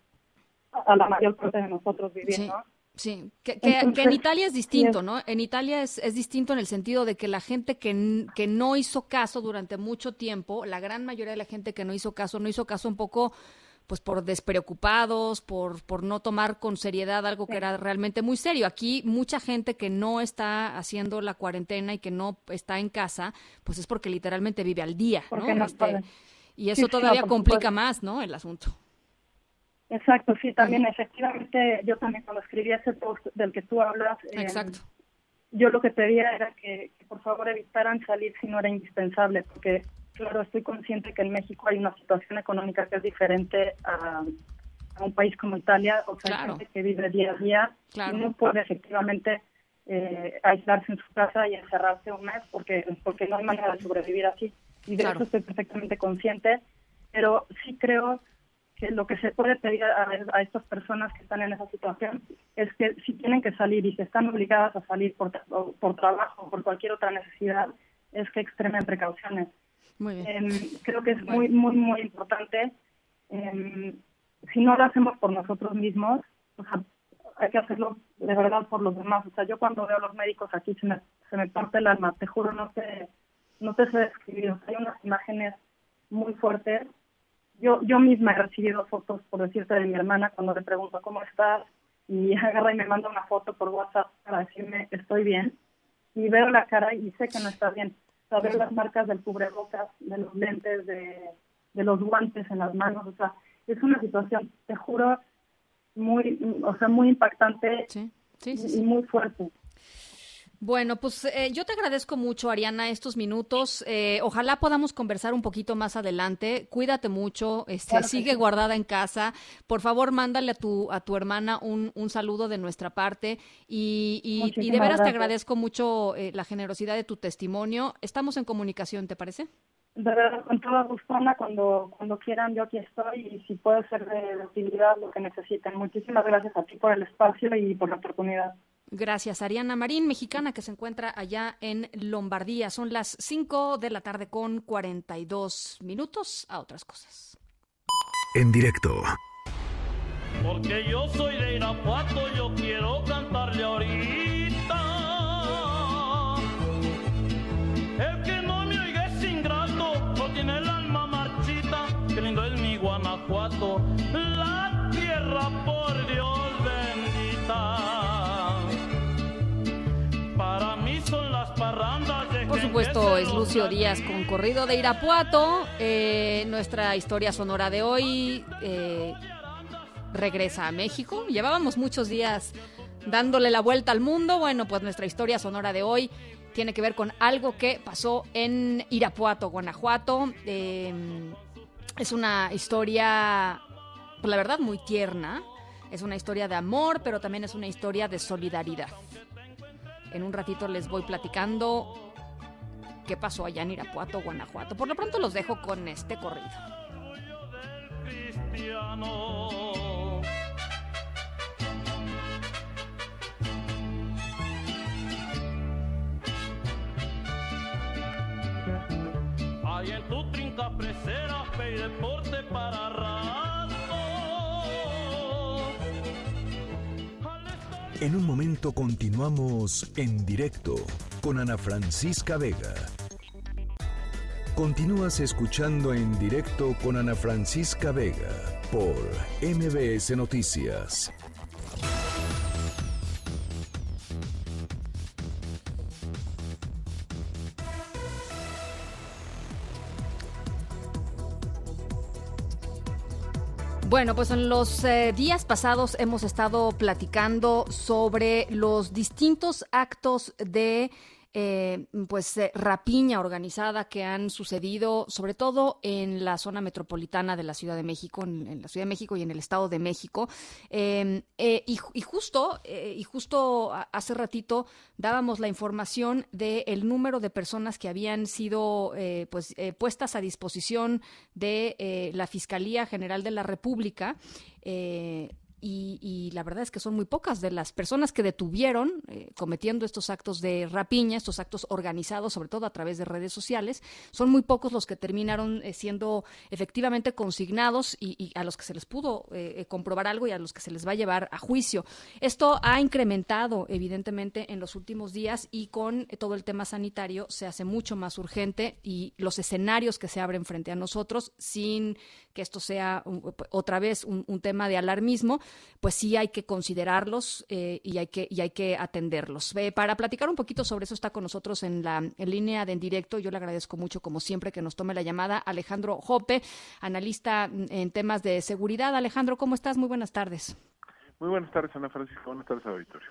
a la mayor parte de nosotros vivir, sí. ¿no? Sí, que, que, Entonces, que, en Italia es distinto, ¿no? En Italia es, es, distinto en el sentido de que la gente que, que no hizo caso durante mucho tiempo, la gran mayoría de la gente que no hizo caso, no hizo caso un poco pues por despreocupados, por, por no tomar con seriedad algo que era realmente muy serio. Aquí mucha gente que no está haciendo la cuarentena y que no está en casa, pues es porque literalmente vive al día, ¿no? no este, y eso sí, todavía no, complica más, ¿no? El asunto. Exacto, sí, también efectivamente yo también cuando escribí ese post del que tú hablas, eh, yo lo que pedía era que, que, por favor evitaran salir si no era indispensable, porque claro, estoy consciente que en México hay una situación económica que es diferente a, a un país como Italia, o sea, claro. gente que vive día a día claro. y no puede efectivamente eh, aislarse en su casa y encerrarse un mes porque, porque no hay manera de sobrevivir así. Y de claro. eso estoy perfectamente consciente, pero sí creo que lo que se puede pedir a, a, estas personas que están en esa situación es que si tienen que salir y si están obligadas a salir por, por trabajo o por cualquier otra necesidad, es que extremen precauciones. Muy bien. Eh, creo que es muy, muy, muy importante. Eh, si no lo hacemos por nosotros mismos, o sea, hay que hacerlo de verdad por los demás. O sea, yo cuando veo a los médicos aquí se me, se me parte el alma, te juro, no te, no te sé describir. O sea, hay unas imágenes muy fuertes yo yo misma he recibido fotos, por decirte, de mi hermana cuando le pregunto cómo estás y agarra y me manda una foto por WhatsApp para decirme estoy bien y veo la cara y sé que no está bien. O sea, veo las marcas del cubrebocas, de los lentes, de, de los guantes en las manos. O sea, es una situación, te juro, muy, o sea, muy impactante y muy fuerte. Bueno, pues eh, yo te agradezco mucho, Ariana, estos minutos. Eh, ojalá podamos conversar un poquito más adelante. Cuídate mucho, este, sigue guardada en casa. Por favor, mándale a tu, a tu hermana un, un saludo de nuestra parte. Y, y, y de veras te agradezco mucho eh, la generosidad de tu testimonio. Estamos en comunicación, ¿te parece? De verdad, con toda gusto, cuando, cuando quieran, yo aquí estoy y si puedo ser de utilidad lo que necesiten. Muchísimas gracias a ti por el espacio y por la oportunidad. Gracias, Ariana Marín, mexicana que se encuentra allá en Lombardía. Son las 5 de la tarde con 42 minutos a otras cosas. En directo. Porque yo soy de Irapuato, yo quiero cantarle ahorita. El que no me oiga es ingrato, no tiene el alma marchita. Qué lindo es mi Guanajuato, supuesto, es Lucio Díaz con Corrido de Irapuato. Eh, nuestra historia sonora de hoy eh, regresa a México. Llevábamos muchos días dándole la vuelta al mundo. Bueno, pues nuestra historia sonora de hoy tiene que ver con algo que pasó en Irapuato, Guanajuato. Eh, es una historia, por la verdad, muy tierna. Es una historia de amor, pero también es una historia de solidaridad. En un ratito les voy platicando qué pasó allá en Irapuato, Guanajuato. Por lo pronto los dejo con este corrido. Hay en tu trinca presera, fe y deporte para En un momento continuamos en directo con Ana Francisca Vega. Continúas escuchando en directo con Ana Francisca Vega por MBS Noticias. Bueno, pues en los eh, días pasados hemos estado platicando sobre los distintos actos de eh, pues eh, rapiña organizada que han sucedido sobre todo en la zona metropolitana de la Ciudad de México, en, la Ciudad de México y en el Estado de México. Em, eh, y, justo, y justo hace ratito dábamos la información del número de personas que habían sido pues puestas a disposición de la Fiscalía General de la República y, la verdad es que son muy pocas de las personas que detuvieron eh, cometiendo estos actos de rapiña, estos actos organizados, sobre todo a través de redes sociales, son muy pocos los que terminaron eh, siendo efectivamente consignados y, a los que se les pudo eh, comprobar algo y a los que se les va a llevar a juicio. Esto ha incrementado evidentemente en los últimos días y con todo el tema sanitario se hace mucho más urgente y los escenarios que se abren frente a nosotros sin que esto sea otra vez un, tema de alarmismo, pues sí hay que considerarlos eh, y, hay que, y hay que atenderlos. para platicar un poquito sobre eso está con nosotros en la línea de en directo. Yo le agradezco mucho, como siempre, que nos tome la llamada Alejandro Jope, analista en temas de seguridad. Alejandro, ¿cómo estás? Muy buenas tardes. Muy buenas tardes, Ana Francisco. Buenas tardes, auditorio.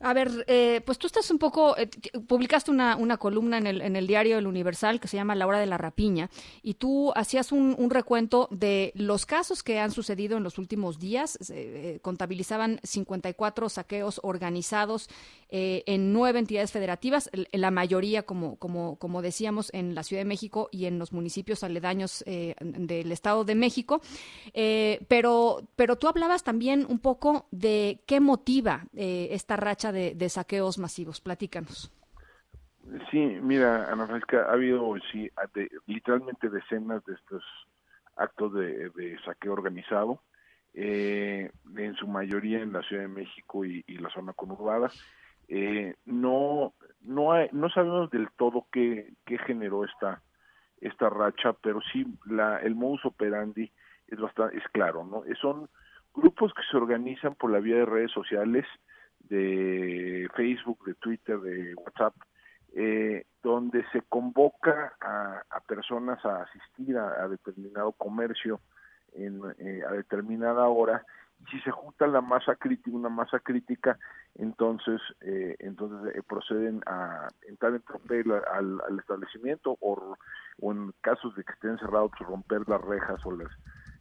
A ver, eh, pues tú estás un poco, eh, publicaste una, una columna en el, en el diario El Universal que se llama La hora de la rapiña y tú hacías un, un recuento de los casos que han sucedido en los últimos días. Eh, contabilizaban 54 saqueos organizados en nueve entidades federativas, la mayoría, como, como, como decíamos, en la Ciudad de México y en los municipios aledaños del Estado de México. pero, pero tú hablabas también un poco de qué motiva esta racha de, saqueos masivos. Platícanos. Sí, mira, Ana Francisca, ha habido sí, literalmente decenas de estos actos de, saqueo organizado, eh, en su mayoría en la Ciudad de México y, la zona conurbada. Eh, no, no, no sabemos del todo qué, qué generó esta, esta racha, pero sí la, el modus operandi es bastante, es claro, ¿no? Son grupos que se organizan por la vía de redes sociales, de Facebook, de Twitter, de WhatsApp, eh, donde se convoca a, personas a asistir a, determinado comercio en, eh, a determinada hora. Si se junta la masa crítica, una masa crítica, entonces eh, entonces eh, proceden a entrar en tropel al, al establecimiento o, en casos de que estén cerrados romper las rejas o las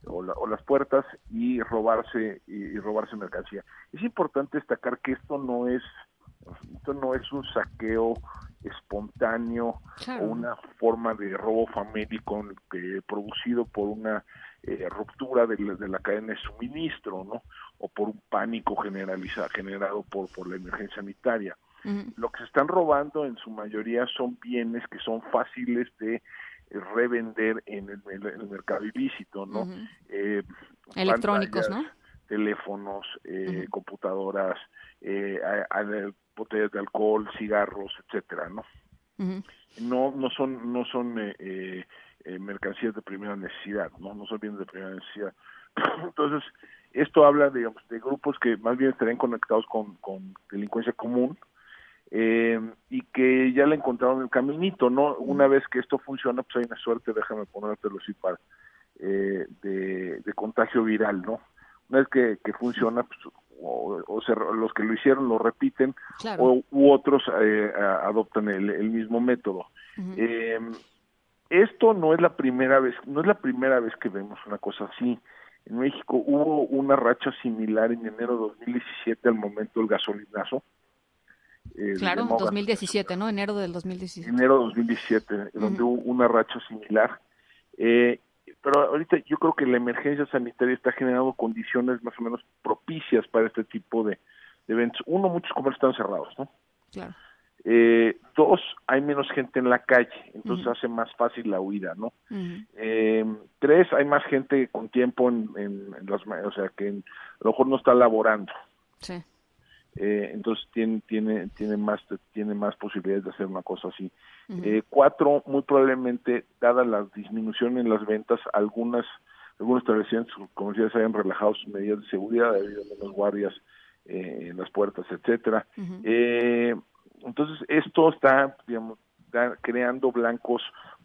o, la, o las puertas y robarse y, robarse mercancía. Es importante destacar que esto no es esto no es un saqueo espontáneo Claro. o una forma de robo famélico que producido por una eh, ruptura de la, de la cadena de suministro, ¿no? O por un pánico generalizado generado por por la emergencia sanitaria. Lo que se están robando en su mayoría son bienes que son fáciles de eh, revender en el, en el mercado ilícito, ¿no? Eh, Electrónicos, pantallas, Teléfonos, eh, computadoras, eh, a- a- botellas de alcohol, cigarros, etcétera, ¿no? No, no son, no son eh, eh, eh, mercancías de primera necesidad, ¿no? No son bienes de primera necesidad. Entonces, esto habla digamos, de grupos que más bien estarían conectados con, con delincuencia común, eh, y que ya le encontraron el caminito, ¿no? Una vez que esto funciona, pues hay una suerte, déjame ponértelo así para, eh, de, de contagio viral, ¿no? Una vez que, que funciona, pues, o, o se- los que lo hicieron lo repiten, Claro. o, u otros eh, a- adoptan el, el mismo método. Eh, esto no es la primera vez, no es la primera vez que vemos una cosa así. En México hubo una racha similar en enero de 2017 al momento del gasolinazo. Eh, Claro, de Mogas, 2017, ¿no? Enero del 2017. enero de 2017, donde hubo una racha similar. Eh, pero ahorita yo creo que la emergencia sanitaria está generando condiciones más o menos propicias para este tipo de, de eventos. Uno, muchos comercios están cerrados, ¿no? Claro. Eh, dos, hay menos gente en la calle, entonces hace más fácil la huida, ¿no? Eh, tres, hay más gente con tiempo en, en, en las, o sea, que en- a lo mejor no está laborando. Sí. Eh, entonces tiene tiene tiene más tiene más posibilidades de hacer una cosa así. Eh, cuatro muy probablemente dada la disminución en las ventas algunas algunos establecimientos comerciales hayan relajado sus medidas de seguridad ha habido menos guardias eh, en las puertas etcétera. Eh, entonces esto está digamos da- creando blancos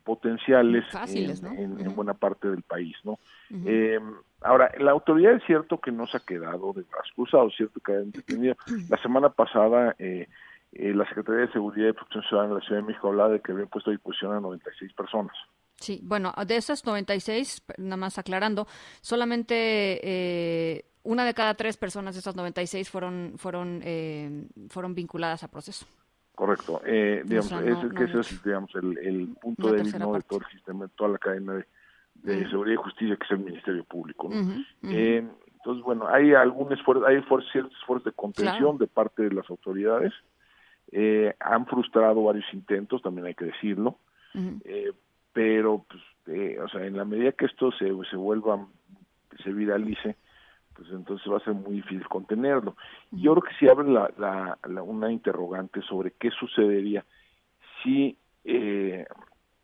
potenciales Fáciles, en, ¿no? en- buena parte del país no eh, ahora, la autoridad es cierto que no se ha quedado de brazos cruzados, es cierto que ha detenido. La semana pasada, eh, eh, la Secretaría de Seguridad y Protección Ciudadana de la Ciudad de México hablaba de que había puesto a disposición a 96 personas. Sí, bueno, de esas 96, nada más aclarando, solamente eh, una de cada tres personas de esas 96 fueron fueron eh, fueron vinculadas a proceso. Correcto. Eh, digamos, sea, no- ese, no que ese es digamos, el, el punto débil ¿no? de todo el sistema, de toda la cadena de, de seguridad y justicia, que es el Ministerio Público. ¿no? Eh, entonces, bueno, hay algún esfuerzo, hay esfuerzo, ciertos esfuerzos de contención Claro. de parte de las autoridades. Eh, han frustrado varios intentos, también hay que decirlo. Eh, pero, pues, eh, o sea, en la medida que esto se, se vuelva, se viralice, pues entonces va a ser muy difícil contenerlo. Y Yo creo que sí abre la, la, la- una interrogante sobre qué sucedería si eh,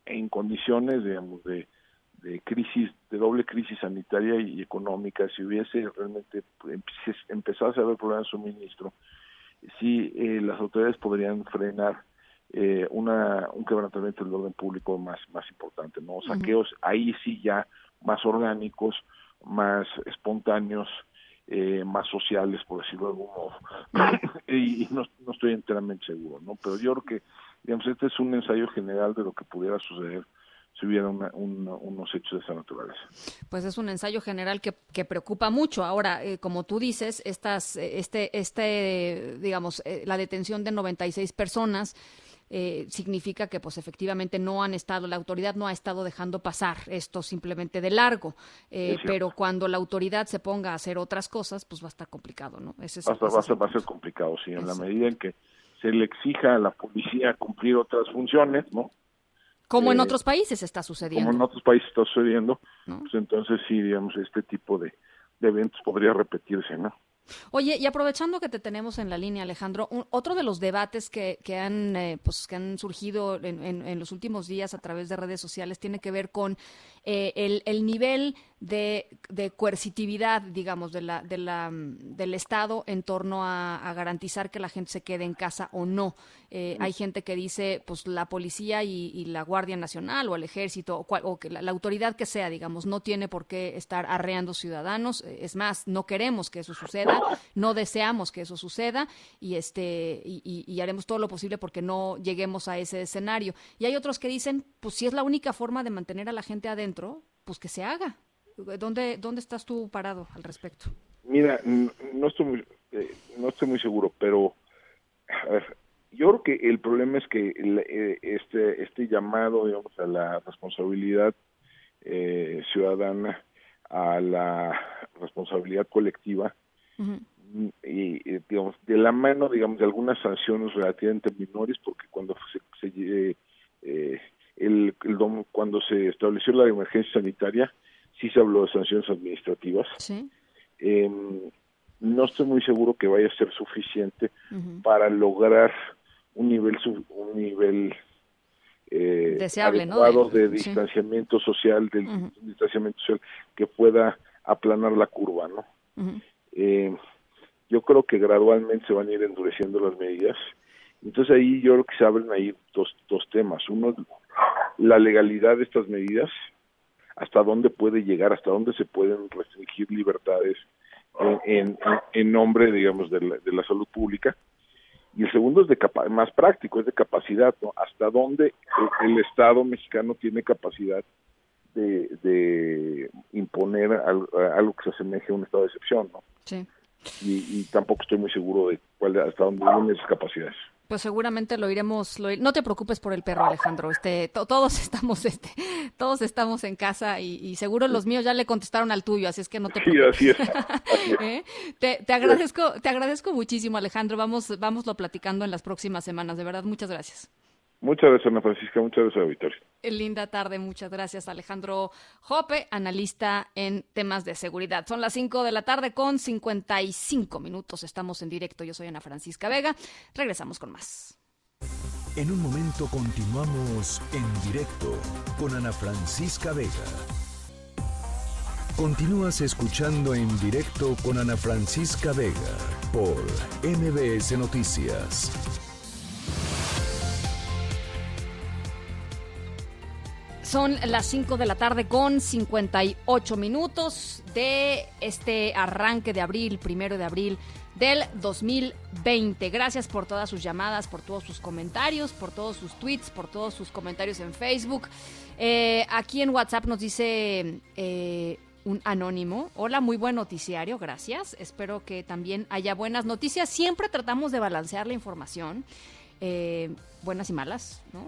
en condiciones, digamos, de, de crisis, de doble crisis sanitaria y económica, si hubiese realmente empe- empezase a haber problemas de suministro, sí eh, las autoridades podrían frenar eh, una, un quebrantamiento del orden público más, más importante, ¿no? Saqueos ahí sí ya más orgánicos, más espontáneos, eh, más sociales, por decirlo de algún modo. y y no, no estoy enteramente seguro, ¿no? Pero yo creo que, digamos, este es un ensayo general de lo que pudiera suceder si hubiera una- una- unos hechos de esa naturaleza. Pues es un ensayo general que, que preocupa mucho. Ahora, eh, como tú dices, estas, eh, este, este, digamos, eh, la detención de 96 personas eh, significa que, pues, efectivamente no han estado, la autoridad no ha estado dejando pasar esto simplemente de largo. Eh, pero cuando la autoridad se ponga a hacer otras cosas, pues va a estar complicado, ¿no? Ese es, Va a, estar- ese va a es ser, complicado, sí, en la medida en que se le exija a la policía cumplir otras funciones, ¿no? Como en eh, otros países está sucediendo. Como en otros países está sucediendo, pues entonces sí, digamos, este tipo de, de eventos podría repetirse, ¿no? Oye, y aprovechando que te tenemos en la línea, Alejandro, un- otro de los debates que, que han eh, pues que han surgido en, en- en los últimos días a través de redes sociales tiene que ver con eh, el, el nivel de, coercitividad, digamos, de la, de la, mm, del Estado en torno a, garantizar que la gente se quede en casa o no. Eh, hay gente que dice, pues la policía y, y la Guardia Nacional o el Ejército o, cual- o que la, la autoridad que sea, digamos, no tiene por qué estar arreando ciudadanos. Eh, Es más, no queremos que eso suceda, no deseamos que eso suceda y este y, y- y haremos todo lo posible porque no lleguemos a ese escenario. Y hay otros que dicen, pues si es la única forma de mantener a la gente adentro, pues que se haga. ¿Dónde, dónde estás tú parado al respecto? Mira, no estoy muy, eh, no estoy muy seguro, pero a ver, yo creo que el problema es que el- eh, este este llamado, digamos, a la responsabilidad eh, ciudadana, a la responsabilidad colectiva y, y, digamos de la mano, digamos, de algunas sanciones relativamente menores, porque cuando se, se, eh, eh, el, el cuando se estableció la emergencia sanitaria, sí se habló de sanciones administrativas. Sí. Eh, no estoy muy seguro que vaya a ser suficiente para lograr un nivel un nivel eh, Deseable, ¿no? adecuado De- sí. distanciamiento social del distanciamiento social que pueda aplanar la curva no eh, yo creo que gradualmente se van a ir endureciendo las medidas entonces ahí yo creo que se abren ahí dos, dos temas uno la legalidad de estas medidas hasta dónde puede llegar hasta dónde se pueden restringir libertades en, en, en nombre digamos de la, de la salud pública y el segundo es de capa- más práctico es de capacidad ¿no? hasta dónde el, el Estado mexicano tiene capacidad de, de imponer al- algo que se asemeje a un estado de excepción no Sí. y, y tampoco estoy muy seguro de cuál hasta dónde vienen esas capacidades Pues seguramente lo iremos, lo ir- no te preocupes por el perro, Alejandro. Este, to- todos estamos, este, todos estamos en casa y, y seguro los míos ya le contestaron al tuyo, así es que no te Sí, preocupes. así es, así es. ¿Eh? Te, te agradezco, te agradezco muchísimo, Alejandro. Vamos, vámoslo platicando en las próximas semanas. De verdad, muchas gracias. Muchas gracias Ana Francisca muchas gracias Victoria Linda tarde, muchas gracias Alejandro Jope, analista en temas de seguridad. Son las 5 de la tarde con 55 minutos. Estamos en directo. Yo soy Ana Francisca Vega. Regresamos con más. En un momento continuamos en directo con Ana Francisca Vega. Continúas escuchando en directo con Ana Francisca Vega por MBS Noticias. Son las 5 de la tarde con 58 minutos de este arranque de abril, primero de abril del 2020. Gracias por todas sus llamadas, por todos sus comentarios, por todos sus tweets, por todos sus comentarios en Facebook. Eh, aquí en WhatsApp nos dice eh, un anónimo. Hola, muy buen noticiario, gracias. Espero que también haya buenas noticias. Siempre tratamos de balancear la información, eh, buenas y malas, ¿no?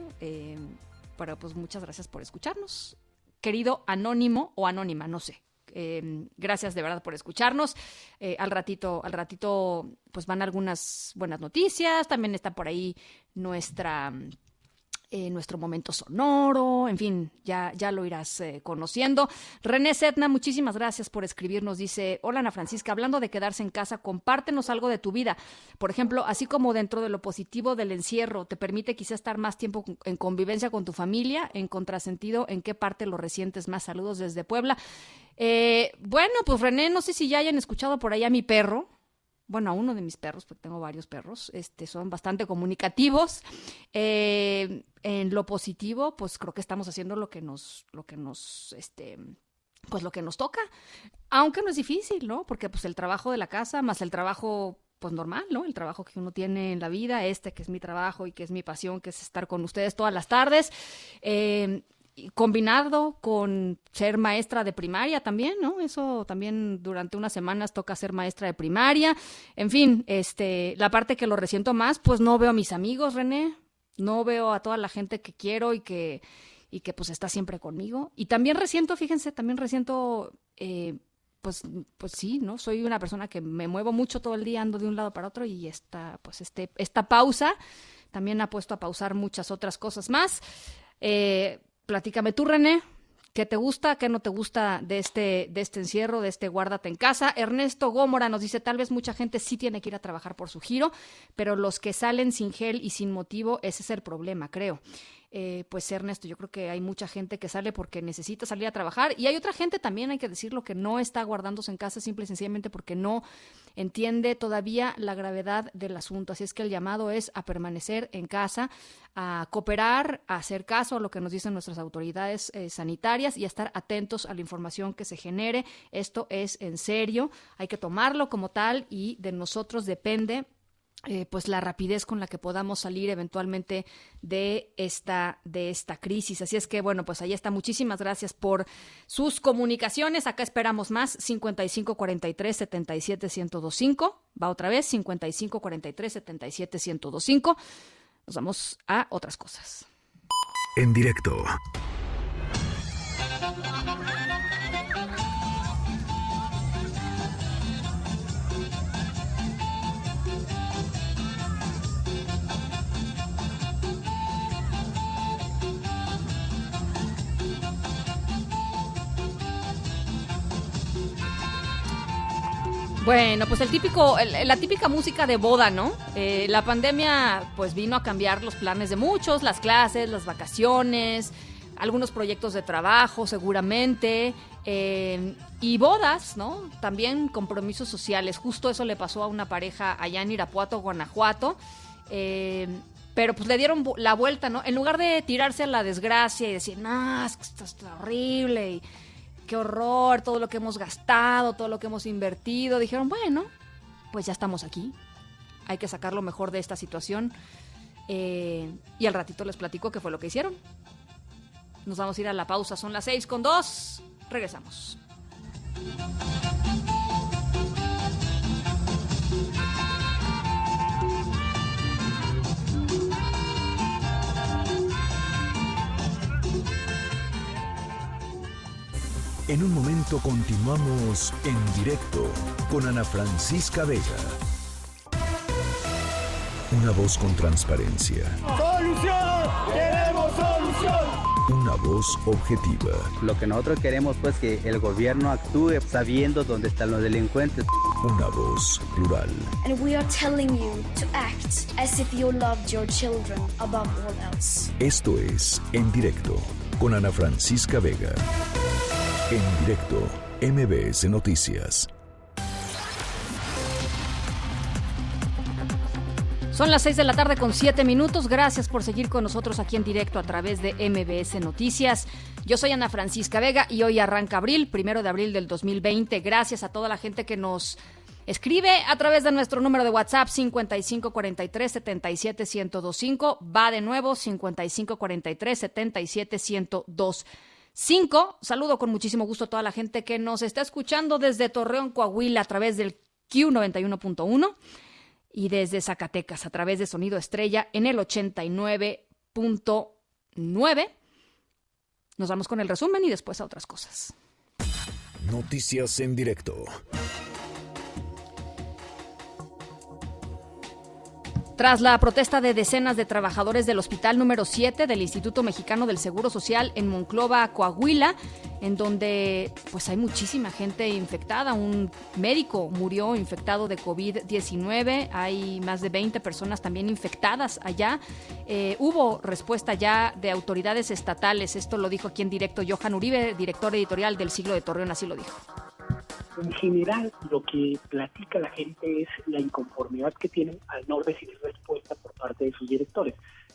Pero pues muchas gracias por escucharnos. Querido anónimo o anónima, no sé. Eh, gracias de verdad por escucharnos. Eh, al ratito, al ratito, pues van algunas buenas noticias. También está por ahí nuestra eh, nuestro momento sonoro, en fin, ya, ya lo irás eh, conociendo. René Setna, muchísimas gracias por escribirnos. Dice, hola Ana Francisca, hablando de quedarse en casa, compártenos algo de tu vida. Por ejemplo, así como dentro de lo positivo del encierro, te permite quizá estar más tiempo en convivencia con tu familia, en contrasentido, ¿en qué parte lo resientes más? Saludos desde Puebla. Eh, bueno, pues René, no sé si ya hayan escuchado por ahí a mi perro, bueno, a uno de mis perros, porque tengo varios perros, este, son bastante comunicativos. Eh, en lo positivo, pues creo que estamos haciendo lo que nos, lo que nos, este, pues lo que nos toca. Aunque no es difícil, ¿no? Porque pues el trabajo de la casa, más el trabajo, pues normal, ¿no? El trabajo que uno tiene en la vida, este que es mi trabajo y que es mi pasión, que es estar con ustedes todas las tardes. Eh, combinado con ser maestra de primaria también, ¿no? Eso también durante unas semanas toca ser maestra de primaria. En fin, este, la parte que lo resiento más, pues no veo a mis amigos, René, no veo a toda la gente que quiero y que, y que pues está siempre conmigo. Y también resiento, fíjense, también resiento, eh, pues, pues sí, ¿no? Soy una persona que me muevo mucho todo el día, ando de un lado para otro y esta, pues este, esta pausa también ha puesto a pausar muchas otras cosas más. Eh, platícame tú, René, ¿qué te gusta, qué no te gusta de este, de este encierro, de este guárdate en casa? Ernesto Gómora nos dice, tal vez mucha gente sí tiene que ir a trabajar por su giro, pero los que salen sin gel y sin motivo, ese es el problema, creo. Eh, pues Ernesto, yo creo que hay mucha gente que sale porque necesita salir a trabajar y hay otra gente también, hay que decirlo, que no está guardándose en casa simple y sencillamente porque no entiende todavía la gravedad del asunto. Así es que el llamado es a permanecer en casa, a cooperar, a hacer caso a lo que nos dicen nuestras autoridades eh, sanitarias y a estar atentos a la información que se genere. Esto es en serio, hay que tomarlo como tal y de nosotros depende eh, pues la rapidez con la que podamos salir eventualmente de esta de esta crisis. Así es que bueno, pues ahí está. Muchísimas gracias por sus comunicaciones. Acá esperamos más 5543 77 1025. Va otra vez 5543 77 1025. Nos vamos a otras cosas. En directo. Bueno, pues el típico, el- la típica música de boda, ¿no? Eh, la pandemia pues vino a cambiar los planes de muchos, las clases, las vacaciones, algunos proyectos de trabajo seguramente, eh, y bodas, ¿no? También compromisos sociales. Justo eso le pasó a una pareja allá en Irapuato, Guanajuato. Eh, pero pues le dieron la vuelta, ¿no? En lugar de tirarse a la desgracia y decir, no, es que esto horrible y qué horror, todo lo que hemos gastado, todo lo que hemos invertido. Dijeron, bueno, pues ya estamos aquí. Hay que sacar lo mejor de esta situación. Eh, y al ratito les platico qué fue lo que hicieron. Nos vamos a ir a la pausa. Son las seis con dos. Regresamos. En un momento continuamos en directo con Ana Francisca Vega. Una voz con transparencia. ¡Solución! ¡Queremos solución! Una voz objetiva. Lo que nosotros queremos pues que el gobierno actúe sabiendo dónde están los delincuentes. Una voz plural. And we are telling you to act as if you loved your children above all else. Esto es En Directo con Ana Francisca Vega. En directo, MBS Noticias. Son las 6 de la tarde con 7 minutos. Gracias por seguir con nosotros aquí en directo a través de MBS Noticias. Yo soy Ana Francisca Vega y hoy arranca abril, primero de abril del 2020. Gracias a toda la gente que nos escribe a través de nuestro número de WhatsApp 5543 77 1025. Va de nuevo 5543 77 1025. Saludo con muchísimo gusto a toda la gente que nos está escuchando desde Torreón, Coahuila a través del Q91.1 y desde Zacatecas a través de Sonido Estrella en el 89.9. Nos vamos con el resumen y después a otras cosas. Noticias en directo. Tras la protesta de decenas de trabajadores del Hospital número 7 del Instituto Mexicano del Seguro Social en Monclova, Coahuila, en donde pues hay muchísima gente infectada, un médico murió infectado de COVID-19, hay más de 20 personas también infectadas allá. Eh, hubo respuesta ya de autoridades estatales, esto lo dijo aquí en directo Johan Uribe, director editorial del Siglo de Torreón, así lo dijo. En general, lo que platica la gente es la inconformidad que tienen al no recibir respuesta por parte de sus directores.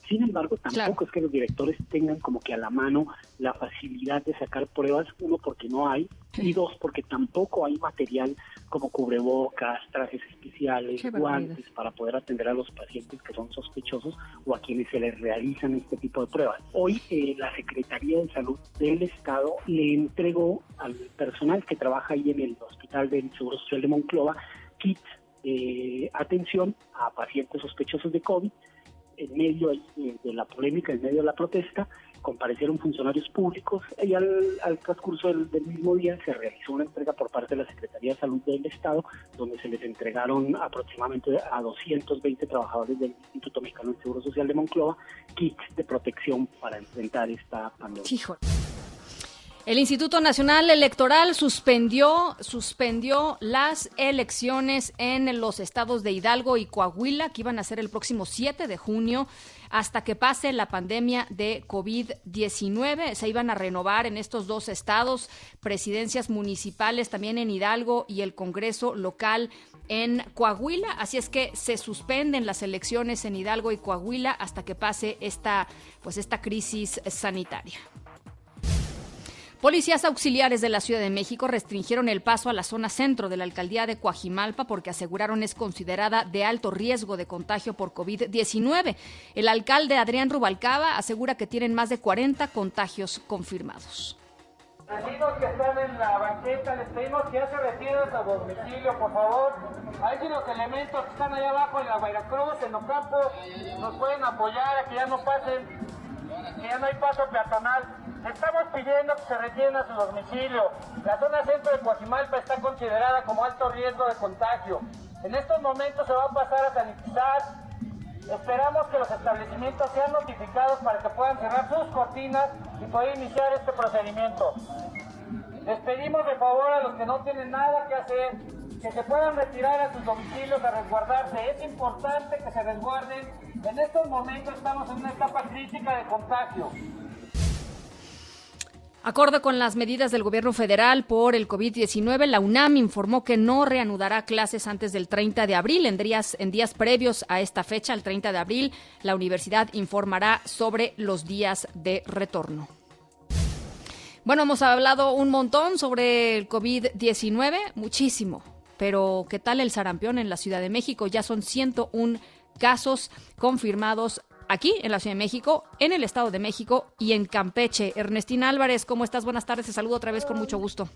Sin embargo, tampoco es que los directores tengan como que a la mano la facilidad de sacar pruebas, uno porque no hay, y dos porque tampoco hay material como cubrebocas, trajes especiales, Qué barbaridad. guantes para poder atender a los pacientes que son sospechosos o a quienes se les realizan este tipo de pruebas. Hoy eh, la Secretaría de Salud del Estado le entregó al personal que trabaja ahí en el Hospital del Seguro Social de Monclova kits de atención a pacientes sospechosos de COVID en medio de, de la polémica, en medio de la protesta, comparecieron funcionarios públicos y al, transcurso del, del mismo día se realizó una entrega por parte de la Secretaría de Salud del Estado, donde se les entregaron aproximadamente a 220 trabajadores del Instituto Mexicano del Seguro Social de Monclova kits de protección para enfrentar esta pandemia. El Instituto Nacional Electoral suspendió, suspendió las elecciones en los estados de Hidalgo y Coahuila, que iban a ser el próximo 7 de junio, hasta que pase la pandemia de COVID-19. Se iban a renovar en estos dos estados presidencias municipales, también en Hidalgo y el Congreso local en Coahuila. Así es que se suspenden las elecciones en Hidalgo y Coahuila hasta que pase esta, pues esta crisis sanitaria. Policías auxiliares de la Ciudad de México restringieron el paso a la zona centro de la alcaldía de Coajimalpa porque aseguraron es considerada de alto riesgo de contagio por COVID-19. El alcalde Adrián Rubalcaba asegura que tienen más de 40 contagios confirmados. Vecinos que están en la banqueta, les pedimos que ya se retiren a domicilio, por favor. Si los elementos que están allá abajo en la Veracruz, en Ocampo, nos pueden apoyar a que ya no pasen, que ya no hay paso peatonal. Estamos pidiendo que se retiren a su domicilio. La zona centro de Coajimalpa está considerada como alto riesgo de contagio. En estos momentos se va a pasar a sanitizar. Esperamos que los establecimientos sean notificados para que puedan cerrar sus cortinas y poder iniciar este procedimiento. Les pedimos de favor a los que no tienen nada que hacer que se puedan retirar a sus domicilios a resguardarse. Es importante que se resguarden. En estos momentos estamos en una etapa crítica de contagio. Acorde con las medidas del gobierno federal por el COVID-19, la UNAM informó que no reanudará clases antes del 30 de abril. En días, en días previos a esta fecha, el 30 de abril, la universidad informará sobre los días de retorno. Bueno, hemos hablado un montón sobre el COVID-19, muchísimo. Pero, ¿qué tal el sarampión en la Ciudad de México? Ya son 101 casos confirmados aquí en la Ciudad de México, en el Estado de México y en Campeche. Ernestina Álvarez, ¿cómo estás? Buenas tardes, te saludo otra vez con mucho gusto.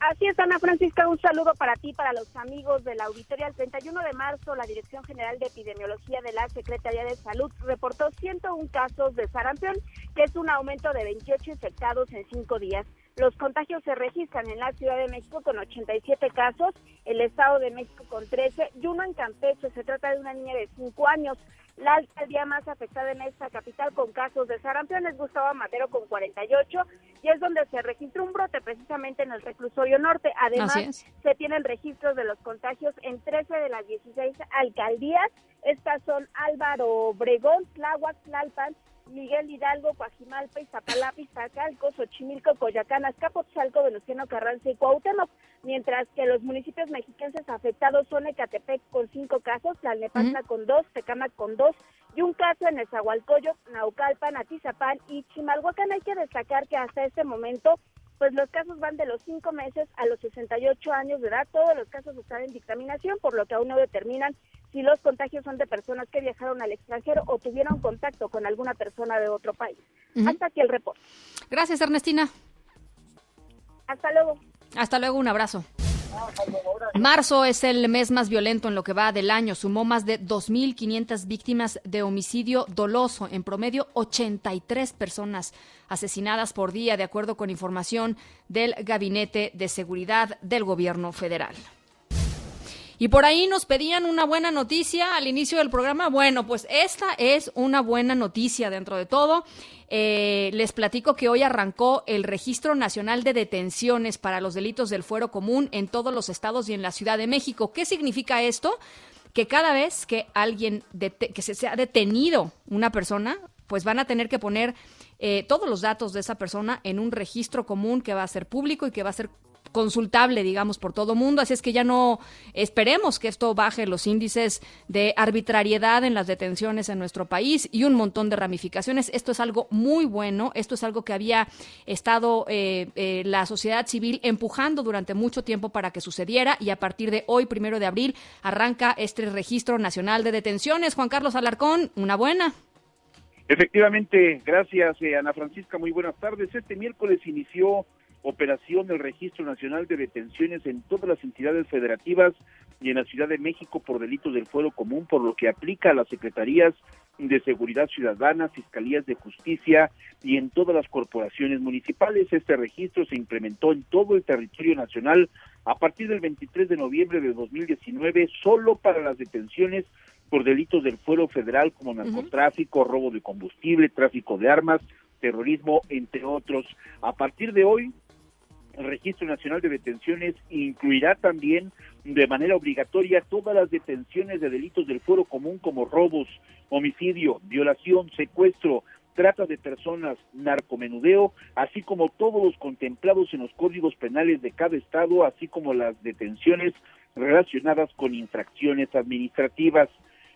Así es, Ana Francisca, un saludo para ti, para los amigos de la auditoría. El 31 de marzo, la Dirección General de Epidemiología de la Secretaría de Salud reportó 101 casos de sarampión, que es un aumento de 28 infectados en cinco días. Los contagios se registran en la Ciudad de México con 87 casos, el Estado de México con 13 y uno en Campeche. Se trata de una niña de 5 años. La alcaldía más afectada en esta capital con casos de sarampión es Gustavo Madero con 48 y es donde se registró un brote precisamente en el reclusorio norte. Además, se tienen registros de los contagios en 13 de las 16 alcaldías. Estas son Álvaro Obregón, Tláhuac, Tlalpan, Miguel Hidalgo, Coajimalpa, Iztapalapa, Iztacalco, Xochimilco, Coyacán, Azcapotzalco, Venustiano Carranza y Cuauhtémoc, mientras que los municipios mexicanos afectados son Ecatepec con cinco casos, Tlalnepantla con dos, Tecámac con dos y un caso en Nezahualcóyotl, Naucalpan, Atizapán y Chimalhuacán. Hay que destacar que hasta este momento pues los casos van de los cinco meses a los 68 años de edad. Todos los casos están en dictaminación, por lo que aún no determinan si los contagios son de personas que viajaron al extranjero o tuvieron contacto con alguna persona de otro país. Hasta aquí el reporte. Gracias, Ernestina. Hasta luego. Hasta luego, un abrazo. Marzo es el mes más violento en lo que va del año. Sumó más de 2.500 víctimas de homicidio doloso. En promedio, 83 personas asesinadas por día, de acuerdo con información del Gabinete de Seguridad del Gobierno Federal. Y por ahí nos pedían una buena noticia al inicio del programa. Bueno, pues esta es una buena noticia dentro de todo. Eh, les platico que hoy arrancó el Registro Nacional de Detenciones para los Delitos del Fuero Común en todos los estados y en la Ciudad de México. ¿Qué significa esto? Que cada vez que alguien, que se ha detenido una persona, pues van a tener que poner eh, todos los datos de esa persona en un registro común que va a ser público y que va a ser consultable, digamos, por todo mundo. Así es que ya no esperemos que esto baje los índices de arbitrariedad en las detenciones en nuestro país y un montón de ramificaciones. Esto es algo muy bueno. Esto es algo que había estado eh, eh, la sociedad civil empujando durante mucho tiempo para que sucediera y a partir de hoy, primero de abril, arranca este registro nacional de detenciones. Juan Carlos Alarcón, una buena. Efectivamente, gracias eh, Ana Francisca, muy buenas tardes. Este miércoles inició operación del Registro Nacional de Detenciones en todas las entidades federativas y en la Ciudad de México por delitos del fuero común, por lo que aplica a las secretarías de Seguridad Ciudadana, Fiscalías de Justicia y en todas las corporaciones municipales. Este registro se implementó en todo el territorio nacional a partir del 23 de noviembre de 2019 solo para las detenciones por delitos del fuero federal como narcotráfico, robo de combustible, tráfico de armas, terrorismo, entre otros. A partir de hoy, el Registro Nacional de Detenciones incluirá también de manera obligatoria todas las detenciones de delitos del fuero común como robos, homicidio, violación, secuestro, trata de personas, narcomenudeo, así como todos los contemplados en los códigos penales de cada estado, así como las detenciones relacionadas con infracciones administrativas.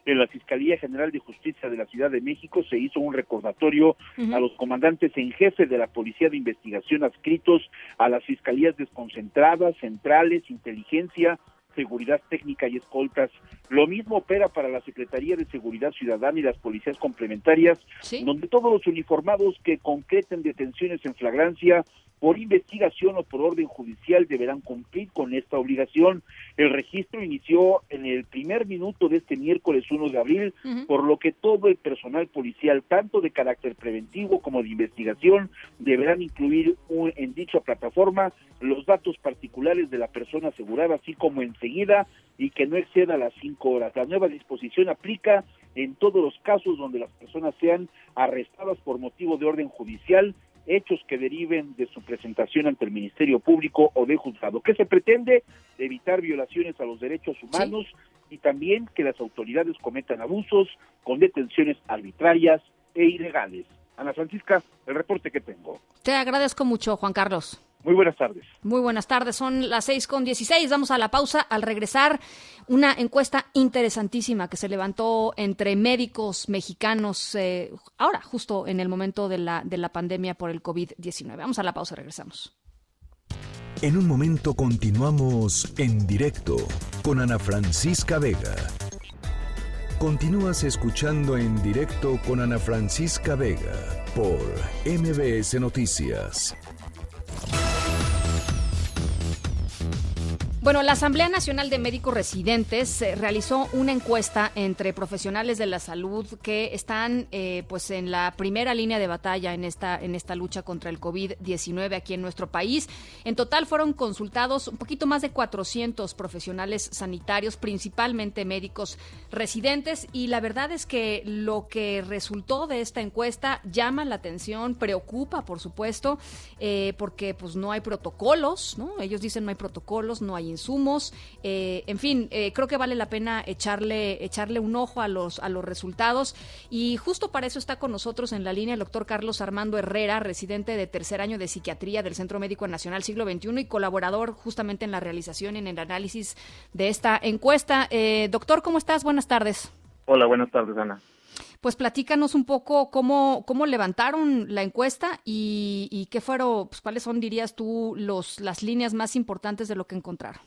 En la Fiscalía General de Justicia de la Ciudad de México se hizo un recordatorio a los comandantes en jefe de la Policía de Investigación adscritos a las fiscalías desconcentradas, centrales, inteligencia, seguridad técnica y escoltas. Lo mismo opera para la Secretaría de Seguridad Ciudadana y las policías complementarias, donde todos los uniformados que concreten detenciones en flagrancia por investigación o por orden judicial deberán cumplir con esta obligación. El registro inició en el primer minuto de este miércoles 1 de abril, por lo que todo el personal policial, tanto de carácter preventivo como de investigación, deberán incluir un- en dicha plataforma los datos particulares de la persona asegurada, así como enseguida y que no exceda las cinco horas. La nueva disposición aplica en todos los casos donde las personas sean arrestadas por motivo de orden judicial, hechos que deriven de su presentación ante el Ministerio Público o de juzgado. ¿Qué se pretende? Evitar violaciones a los derechos humanos y también que las autoridades cometan abusos con detenciones arbitrarias e ilegales. Ana Francisca, el reporte que tengo. Te agradezco mucho, Juan Carlos. Muy buenas tardes. Muy buenas tardes, son las seis con dieciséis. Vamos a la pausa. Al regresar, una encuesta interesantísima que se levantó entre médicos mexicanos eh, ahora, justo en el momento de la, de la pandemia por el COVID-19. Vamos a la pausa, regresamos. En un momento continuamos en directo con Ana Francisca Vega. Continúas escuchando en directo con Ana Francisca Vega por MBS Noticias. Bye. Bueno, la Asamblea Nacional de Médicos Residentes eh, realizó una encuesta entre profesionales de la salud que están eh, pues en la primera línea de batalla en esta, en esta lucha contra el COVID-19 aquí en nuestro país. En total fueron consultados un poquito más de 400 profesionales sanitarios, principalmente médicos residentes, y la verdad es que lo que resultó de esta encuesta llama la atención, preocupa, por supuesto, eh, porque pues no hay protocolos, ¿no? Ellos dicen no hay protocolos, no hay insumos, eh, en fin, eh, creo que vale la pena echarle echarle un ojo a los a los resultados y justo para eso está con nosotros en la línea el doctor Carlos Armando Herrera, residente de tercer año de psiquiatría del Centro Médico Nacional Siglo XXI y colaborador justamente en la realización y en el análisis de esta encuesta. Eh, doctor, ¿cómo estás? Buenas tardes. Hola, buenas tardes, Ana. Pues platícanos un poco cómo, cómo levantaron la encuesta y, y qué fueron, pues, cuáles son, dirías tú, los, las líneas más importantes de lo que encontraron.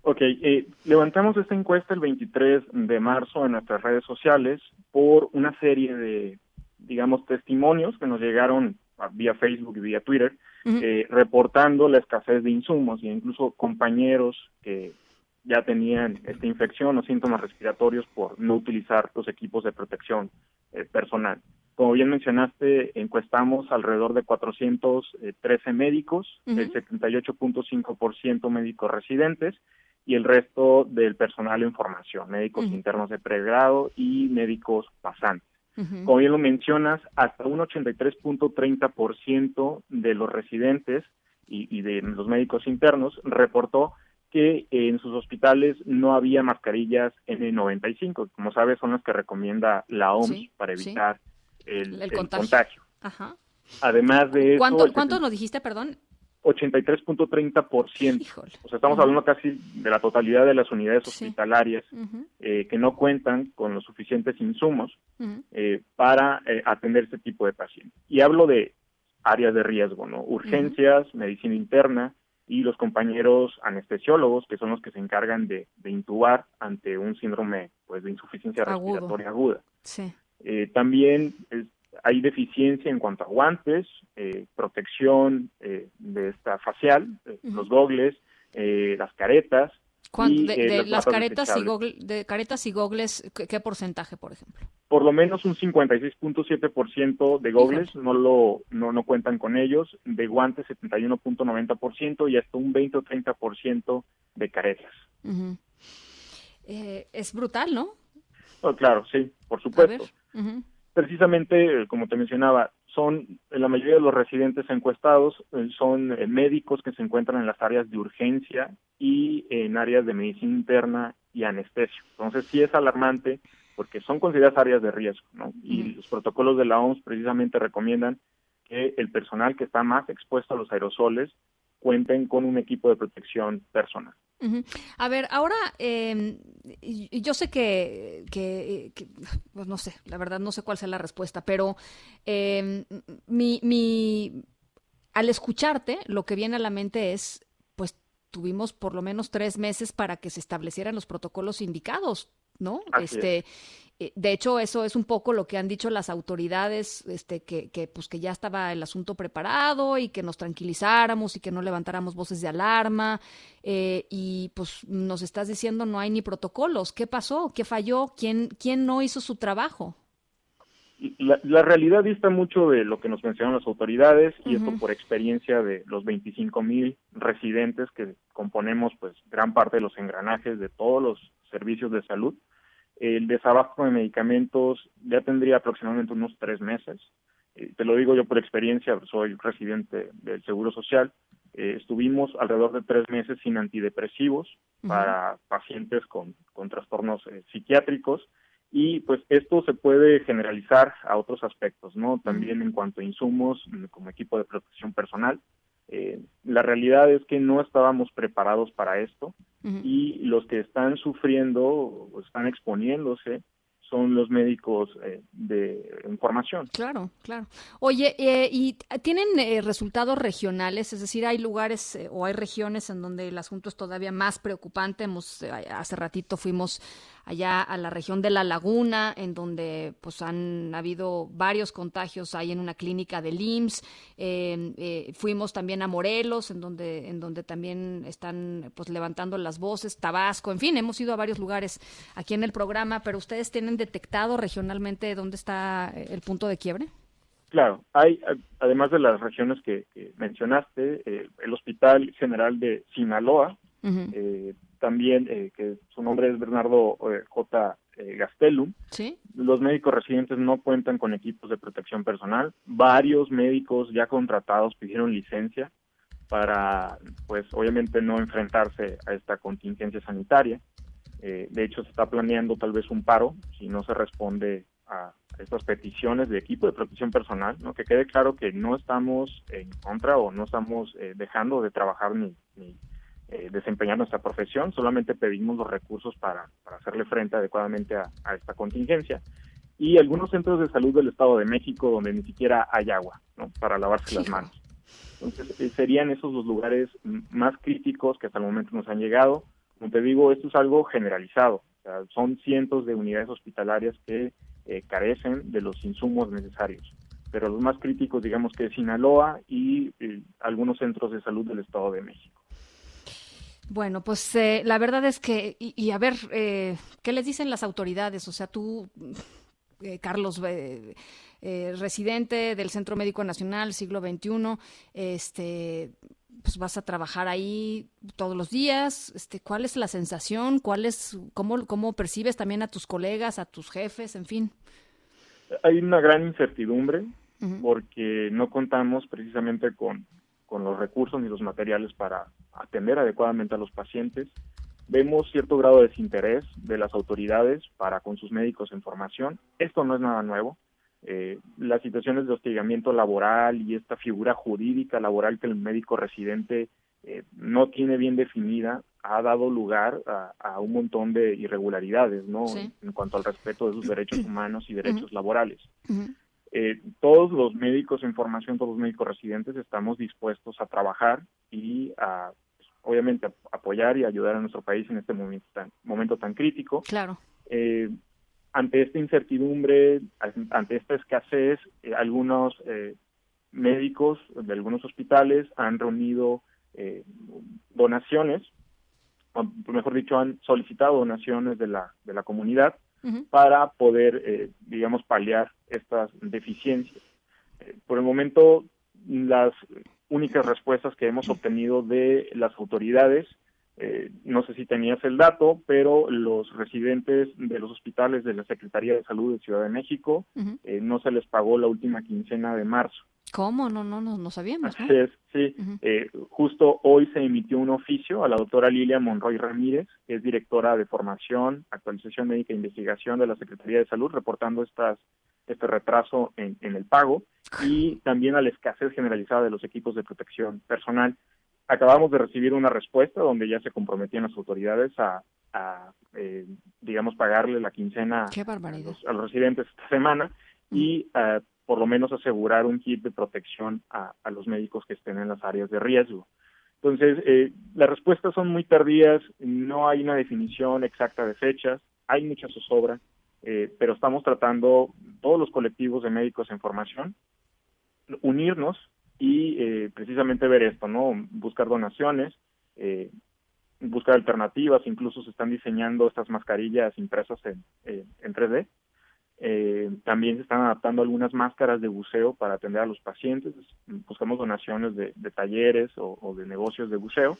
Ok, eh, levantamos esta encuesta el 23 de marzo en nuestras redes sociales por una serie de, digamos, testimonios que nos llegaron vía Facebook y vía Twitter, eh, reportando la escasez de insumos e incluso compañeros que ya tenían esta infección o síntomas respiratorios por no utilizar los equipos de protección eh, personal. Como bien mencionaste, encuestamos alrededor de 413 médicos, Ujú. el 78.5% médicos residentes y el resto del personal en formación, médicos internos de pregrado y médicos pasantes. Como bien lo mencionas, hasta un 83.30% de los residentes y, y de los médicos internos reportó que en sus hospitales no había mascarillas N95. Como sabes, son las que recomienda la OMS Sí, para evitar el, El el contagio. contagio. Ajá. Además de eso, ¿Cuánto, el ¿Cuántos nos dijiste, perdón? 83.30%. O sea, estamos hablando casi de la totalidad de las unidades hospitalarias eh, que no cuentan con los suficientes insumos eh, para eh, atender este tipo de pacientes. Y hablo de áreas de riesgo, ¿no? Urgencias, medicina interna y los compañeros anestesiólogos, que son los que se encargan de, de intubar ante un síndrome pues, de insuficiencia Agudo. respiratoria aguda. Sí. Eh, también es- hay deficiencia en cuanto a guantes, eh, protección eh, de esta facial, eh, los gogles, eh, las caretas. ¿Cuán- y, de, eh, de las caretas y, gogle- de caretas y gogles, ¿qué, qué porcentaje, por ejemplo? Por lo menos un 56.7% de gogles no lo no, no cuentan con ellos, de guantes 71.90% y hasta un 20 o 30% de caretas. Eh, es brutal, ¿no? Oh, claro, sí, por supuesto. Precisamente, como te mencionaba, son, la mayoría de los residentes encuestados eh, son eh, médicos que se encuentran en las áreas de urgencia y en áreas de medicina interna y anestesia. Entonces sí es alarmante porque son consideradas áreas de riesgo, ¿no? Y los protocolos de la OMS precisamente recomiendan que el personal que está más expuesto a los aerosoles cuenten con un equipo de protección personal. A ver, ahora eh, yo sé que, pues no sé, la verdad no sé cuál sea la respuesta, pero eh, mi, mi, al escucharte, lo que viene a la mente es, pues tuvimos por lo menos tres meses para que se establecieran los protocolos indicados. ¿No? este, eh, de hecho, eso es un poco lo que han dicho las autoridades, este, que, que, pues que ya estaba el asunto preparado y que nos tranquilizáramos y que no levantáramos voces de alarma. Eh, y pues nos estás diciendo no hay ni protocolos. ¿Qué pasó? ¿Qué falló? ¿Quién, quién no hizo su trabajo? La, la realidad dista mucho de lo que nos mencionan las autoridades y esto por experiencia de los 25 mil residentes que componemos pues gran parte de los engranajes de todos los servicios de salud el desabasto de medicamentos ya tendría aproximadamente unos tres meses. Eh, te lo digo yo por experiencia, soy residente del Seguro Social. Eh, estuvimos alrededor de tres meses sin antidepresivos para pacientes con, con trastornos eh, psiquiátricos y pues esto se puede generalizar a otros aspectos, ¿no? También en cuanto a insumos como equipo de protección personal. Eh, la realidad es que no estábamos preparados para esto y los que están sufriendo o están exponiéndose son los médicos eh, de información. Claro, claro. Oye, eh, ¿y tienen resultados regionales? Es decir, ¿hay lugares o hay regiones en donde el asunto es todavía más preocupante? Hemos, hace ratito fuimos allá a la región de La Laguna, en donde pues han habido varios contagios ahí en una clínica de IMSS. Em, eh, fuimos también a Morelos, en donde, en donde también están pues levantando las voces, Tabasco, en fin, hemos ido a varios lugares aquí en el programa, pero ustedes tienen detectado regionalmente dónde está el punto de quiebre. Claro, hay, además de las regiones que, mencionaste, eh, el Hospital General de Sinaloa, eh, también, eh, que su nombre es Bernardo eh, J. Eh, Gastelum. ¿Sí? Los médicos residentes no cuentan con equipos de protección personal. Varios médicos ya contratados pidieron licencia para, pues, obviamente no enfrentarse a esta contingencia sanitaria. de hecho, se está planeando tal vez un paro si no se responde a estas peticiones de equipo de protección personal, ¿no? que quede claro que no estamos en contra o no estamos dejando de trabajar ni, ni eh, desempeñar nuestra profesión, solamente pedimos los recursos para, hacerle frente adecuadamente a, esta contingencia. Y algunos centros de salud del Estado de México donde ni siquiera hay agua ¿no? para lavarse las manos. Entonces, eh, serían esos los lugares más críticos que hasta el momento nos han llegado. Como te digo, esto es algo generalizado. son cientos de unidades hospitalarias que eh, carecen de los insumos necesarios. Pero los más críticos, digamos que es Sinaloa y algunos centros de salud del Estado de México. Bueno, pues eh, la verdad es que, y, a ver, eh, ¿qué les dicen las autoridades? O sea, tú, eh, Carlos, residente del Centro Médico Nacional, siglo XXI, este, pues vas a trabajar ahí todos los días. Este, ¿Cuál es la sensación? ¿Cuál es, cómo, cómo percibes también a tus colegas, a tus jefes, en fin? Hay una gran incertidumbre porque no contamos precisamente con con los recursos ni los materiales para atender adecuadamente a los pacientes. Vemos cierto grado de desinterés de las autoridades para con sus médicos en formación. Esto no es nada nuevo. Eh, las situaciones de hostigamiento laboral y esta figura jurídica laboral que el médico residente eh, no tiene bien definida ha dado lugar a, un montón de irregularidades, ¿no? En cuanto al respeto de sus derechos humanos y derechos laborales. Eh, todos los médicos en formación, todos los médicos residentes estamos dispuestos a trabajar y a, pues, obviamente, apoyar y ayudar a nuestro país en este momento tan, momento tan crítico. Claro. Eh, ante esta incertidumbre, ante esta escasez, eh, algunos médicos de algunos hospitales han reunido donaciones, o mejor dicho, han solicitado donaciones de la, de la comunidad para poder, eh, digamos, paliar estas deficiencias. Eh, por el momento, las únicas respuestas que hemos obtenido de las autoridades Eh, no sé si tenías el dato, pero los residentes de los hospitales de la Secretaría de Salud de Ciudad de México eh, no se les pagó la última quincena de marzo. ¿Cómo? No, no, no, no sabíamos. es, sí. Eh, justo hoy se emitió un oficio a la doctora Lilia Monroy Ramírez, que es directora de formación, actualización médica e investigación de la Secretaría de Salud, reportando estas, este retraso en, en el pago y también a la escasez generalizada de los equipos de protección personal. Acabamos de recibir una respuesta donde ya se comprometían las autoridades a, a, eh, digamos, pagarle la quincena a los residentes esta semana y eh, por lo menos asegurar un kit de protección a, a los médicos que estén en las áreas de riesgo. Entonces, eh, las respuestas son muy tardías, no hay una definición exacta de fechas, hay mucha zozobra, eh, pero estamos tratando todos los colectivos de médicos en formación, unirnos y eh, precisamente ver esto, ¿no? Buscar donaciones, eh, buscar alternativas, incluso se están diseñando estas mascarillas impresas en, eh, en 3D. Eh, también se están adaptando algunas máscaras de buceo para atender a los pacientes. Buscamos donaciones de, de talleres o, o de negocios de buceo.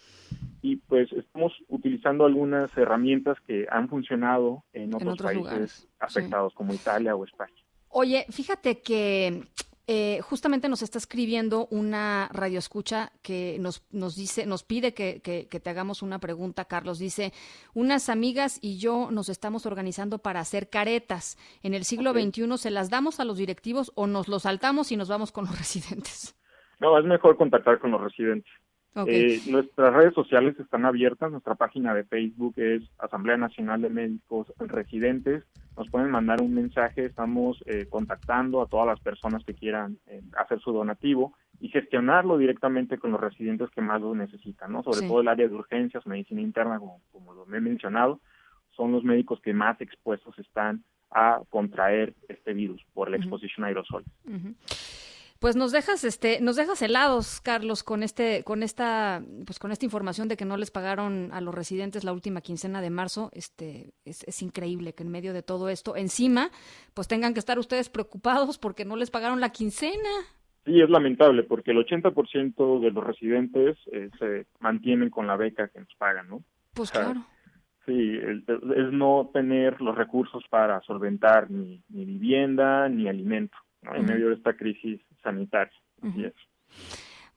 Y pues estamos utilizando algunas herramientas que han funcionado en otros, otros países lugares, afectados como Italia o España. Oye, fíjate que eh, justamente nos está escribiendo una radioescucha que nos, nos dice, nos pide que, que- que te hagamos una pregunta, Carlos. Dice, unas amigas y yo nos estamos organizando para hacer caretas. En el siglo Ok. XXI, ¿se las damos a los directivos o nos los saltamos y nos vamos con los residentes? No, es mejor contactar con los residentes. Eh, nuestras redes sociales están abiertas, nuestra página de Facebook es Asamblea Nacional de Médicos Residentes, nos pueden mandar un mensaje, estamos eh, contactando a todas las personas que quieran eh, hacer su donativo y gestionarlo directamente con los residentes que más lo necesitan, ¿no? Sobre Sí. todo el área de urgencias, medicina interna, como, como lo he mencionado, son los médicos que más expuestos están a contraer este virus por la exposición a aerosoles. Pues nos dejas, este, nos dejas helados, Carlos, con este, con esta, pues con esta información de que no les pagaron a los residentes la última quincena de marzo. Este, es, es increíble que en medio de todo esto, encima, pues tengan que estar ustedes preocupados porque no les pagaron la quincena. Sí, es lamentable porque el 80% de los residentes eh, se mantienen con la beca que nos pagan, ¿no? Pues O sea, claro. Sí, es no tener los recursos para solventar ni, ni vivienda ni alimento ¿no? en medio de esta crisis sanitaria. Así Ujú. es.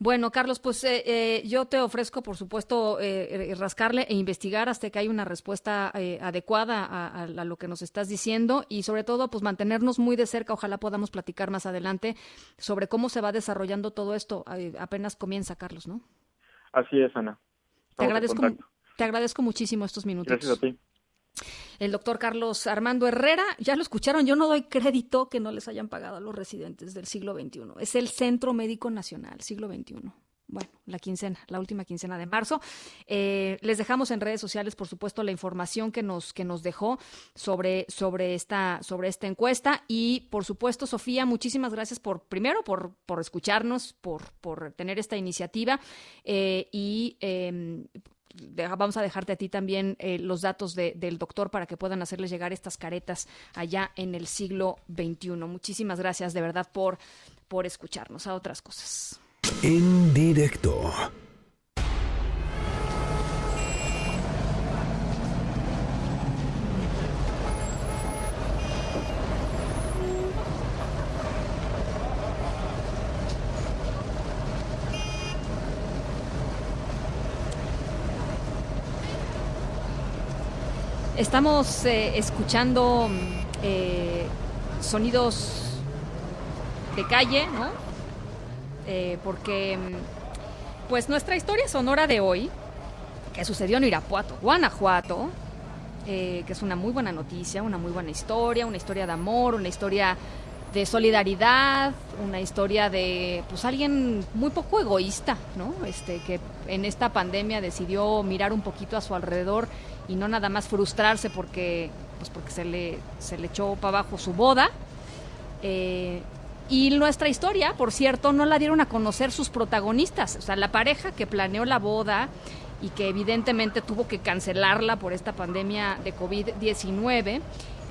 Bueno, Carlos, pues eh, eh, yo te ofrezco, por supuesto, eh, eh, rascarle e investigar hasta que haya una respuesta eh, adecuada a, a- a lo que nos estás diciendo y sobre todo, pues mantenernos muy de cerca. Ojalá podamos platicar más adelante sobre cómo se va desarrollando todo esto. Apenas comienza, Carlos, ¿no? Así es, Ana. Te Estamos agradezco, te agradezco muchísimo estos minutos. Gracias a ti. El doctor Carlos Armando Herrera, ya lo escucharon, yo no doy crédito que no les hayan pagado a los residentes del siglo XXI. Es el Centro Médico Nacional, siglo XXI. Bueno, la quincena, la última quincena de marzo. Eh, les dejamos en redes sociales, por supuesto, la información que nos, que nos dejó sobre, sobre, esta, sobre esta encuesta. Y, por supuesto, Sofía, muchísimas gracias por, primero, por, por escucharnos, por, por tener esta iniciativa. eh, y deja- vamos a dejarte a ti también eh, los datos de- del doctor para que puedan hacerles llegar estas caretas allá en el siglo XXI. Muchísimas gracias de verdad por, por escucharnos a otras cosas. En directo. Estamos eh, escuchando eh, sonidos de calle, ¿no? Eh, porque, pues, nuestra historia sonora de hoy, que sucedió en Irapuato, Guanajuato, eh, que es una muy buena noticia, una muy buena historia, una historia de amor, una historia de solidaridad, una historia de pues alguien muy poco egoísta, ¿no? Este que en esta pandemia decidió mirar un poquito a su alrededor y no nada más frustrarse porque pues porque se le se le echó para abajo su boda. Eh, y nuestra historia, por cierto, no la dieron a conocer sus protagonistas, o sea, la pareja que planeó la boda y que evidentemente tuvo que cancelarla por esta pandemia de COVID-19,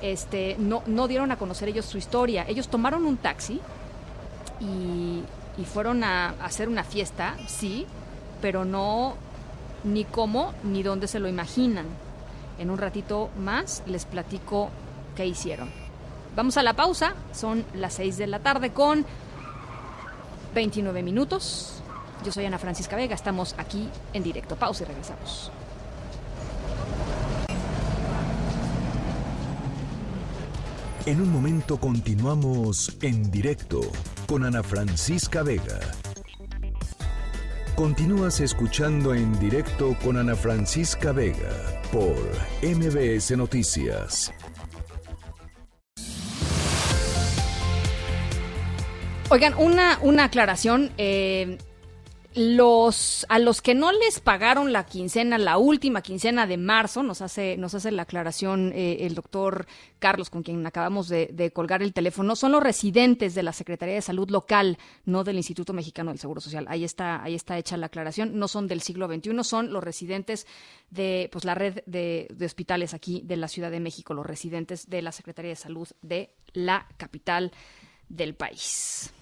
este, no, no dieron a conocer ellos su historia. Ellos tomaron un taxi y, y fueron a, a hacer una fiesta, sí, pero no ni cómo ni dónde se lo imaginan. En un ratito más les platico qué hicieron. Vamos a la pausa, son las 6 de la tarde con 29 minutos. Yo soy Ana Francisca Vega, estamos aquí en directo. Pausa y regresamos. En un momento continuamos en directo con Ana Francisca Vega. Continúas escuchando en directo con Ana Francisca Vega por MBS Noticias. Oigan, una, una aclaración. eh, los a los que no les pagaron la quincena, la última quincena de marzo, nos hace, nos hace la aclaración eh, el doctor Carlos, con quien acabamos de, colgar el teléfono, son los residentes de la Secretaría de Salud local, no del Instituto Mexicano del Seguro Social. Ahí está, ahí está hecha la aclaración. No son del siglo XXI, son los residentes de pues la red de hospitales aquí de la Ciudad de México, los residentes de la Secretaría de Salud de la capital del país.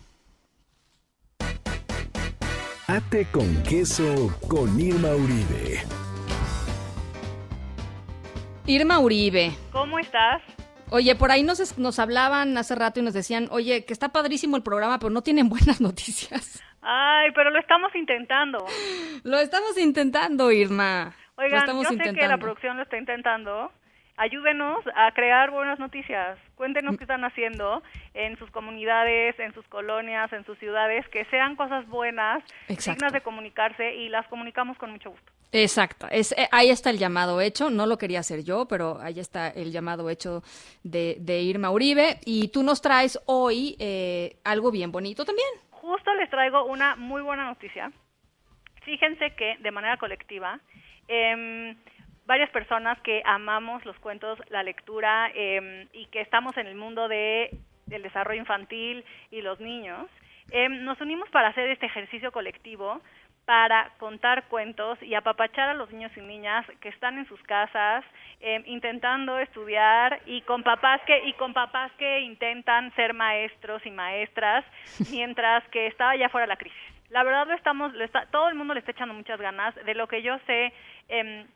Ate con queso con Irma Uribe. Irma Uribe. ¿Cómo estás? Oye, por ahí nos, nos hablaban hace rato y nos decían, oye, que está padrísimo el programa, pero no tienen buenas noticias. Ay, pero lo estamos intentando. Lo estamos intentando, Irma. lo Oigan, estamos yo sé que la producción lo está intentando. Ayúdenos a crear buenas noticias. Cuéntenos qué están haciendo en sus comunidades, en sus colonias, en sus ciudades, que sean cosas buenas, Exacto. dignas de comunicarse y las comunicamos con mucho gusto. Exacto, es, eh, ahí está el llamado hecho, no lo quería hacer yo, pero ahí está el llamado hecho de, de Irma Uribe y tú nos traes hoy eh, algo bien bonito también. Justo les traigo una muy buena noticia. Fíjense que de manera colectiva, em, varias personas que amamos los cuentos, la lectura em, y que estamos en el mundo de del desarrollo infantil y los niños, em, nos unimos para hacer este ejercicio colectivo para contar cuentos y apapachar a los niños y niñas que están en sus casas em, intentando estudiar y con papás que y con papás que intentan ser maestros y maestras mientras que está allá fuera la crisis. La verdad lo estamos, lo está- todo el mundo le está echando muchas ganas. De lo que yo sé, em,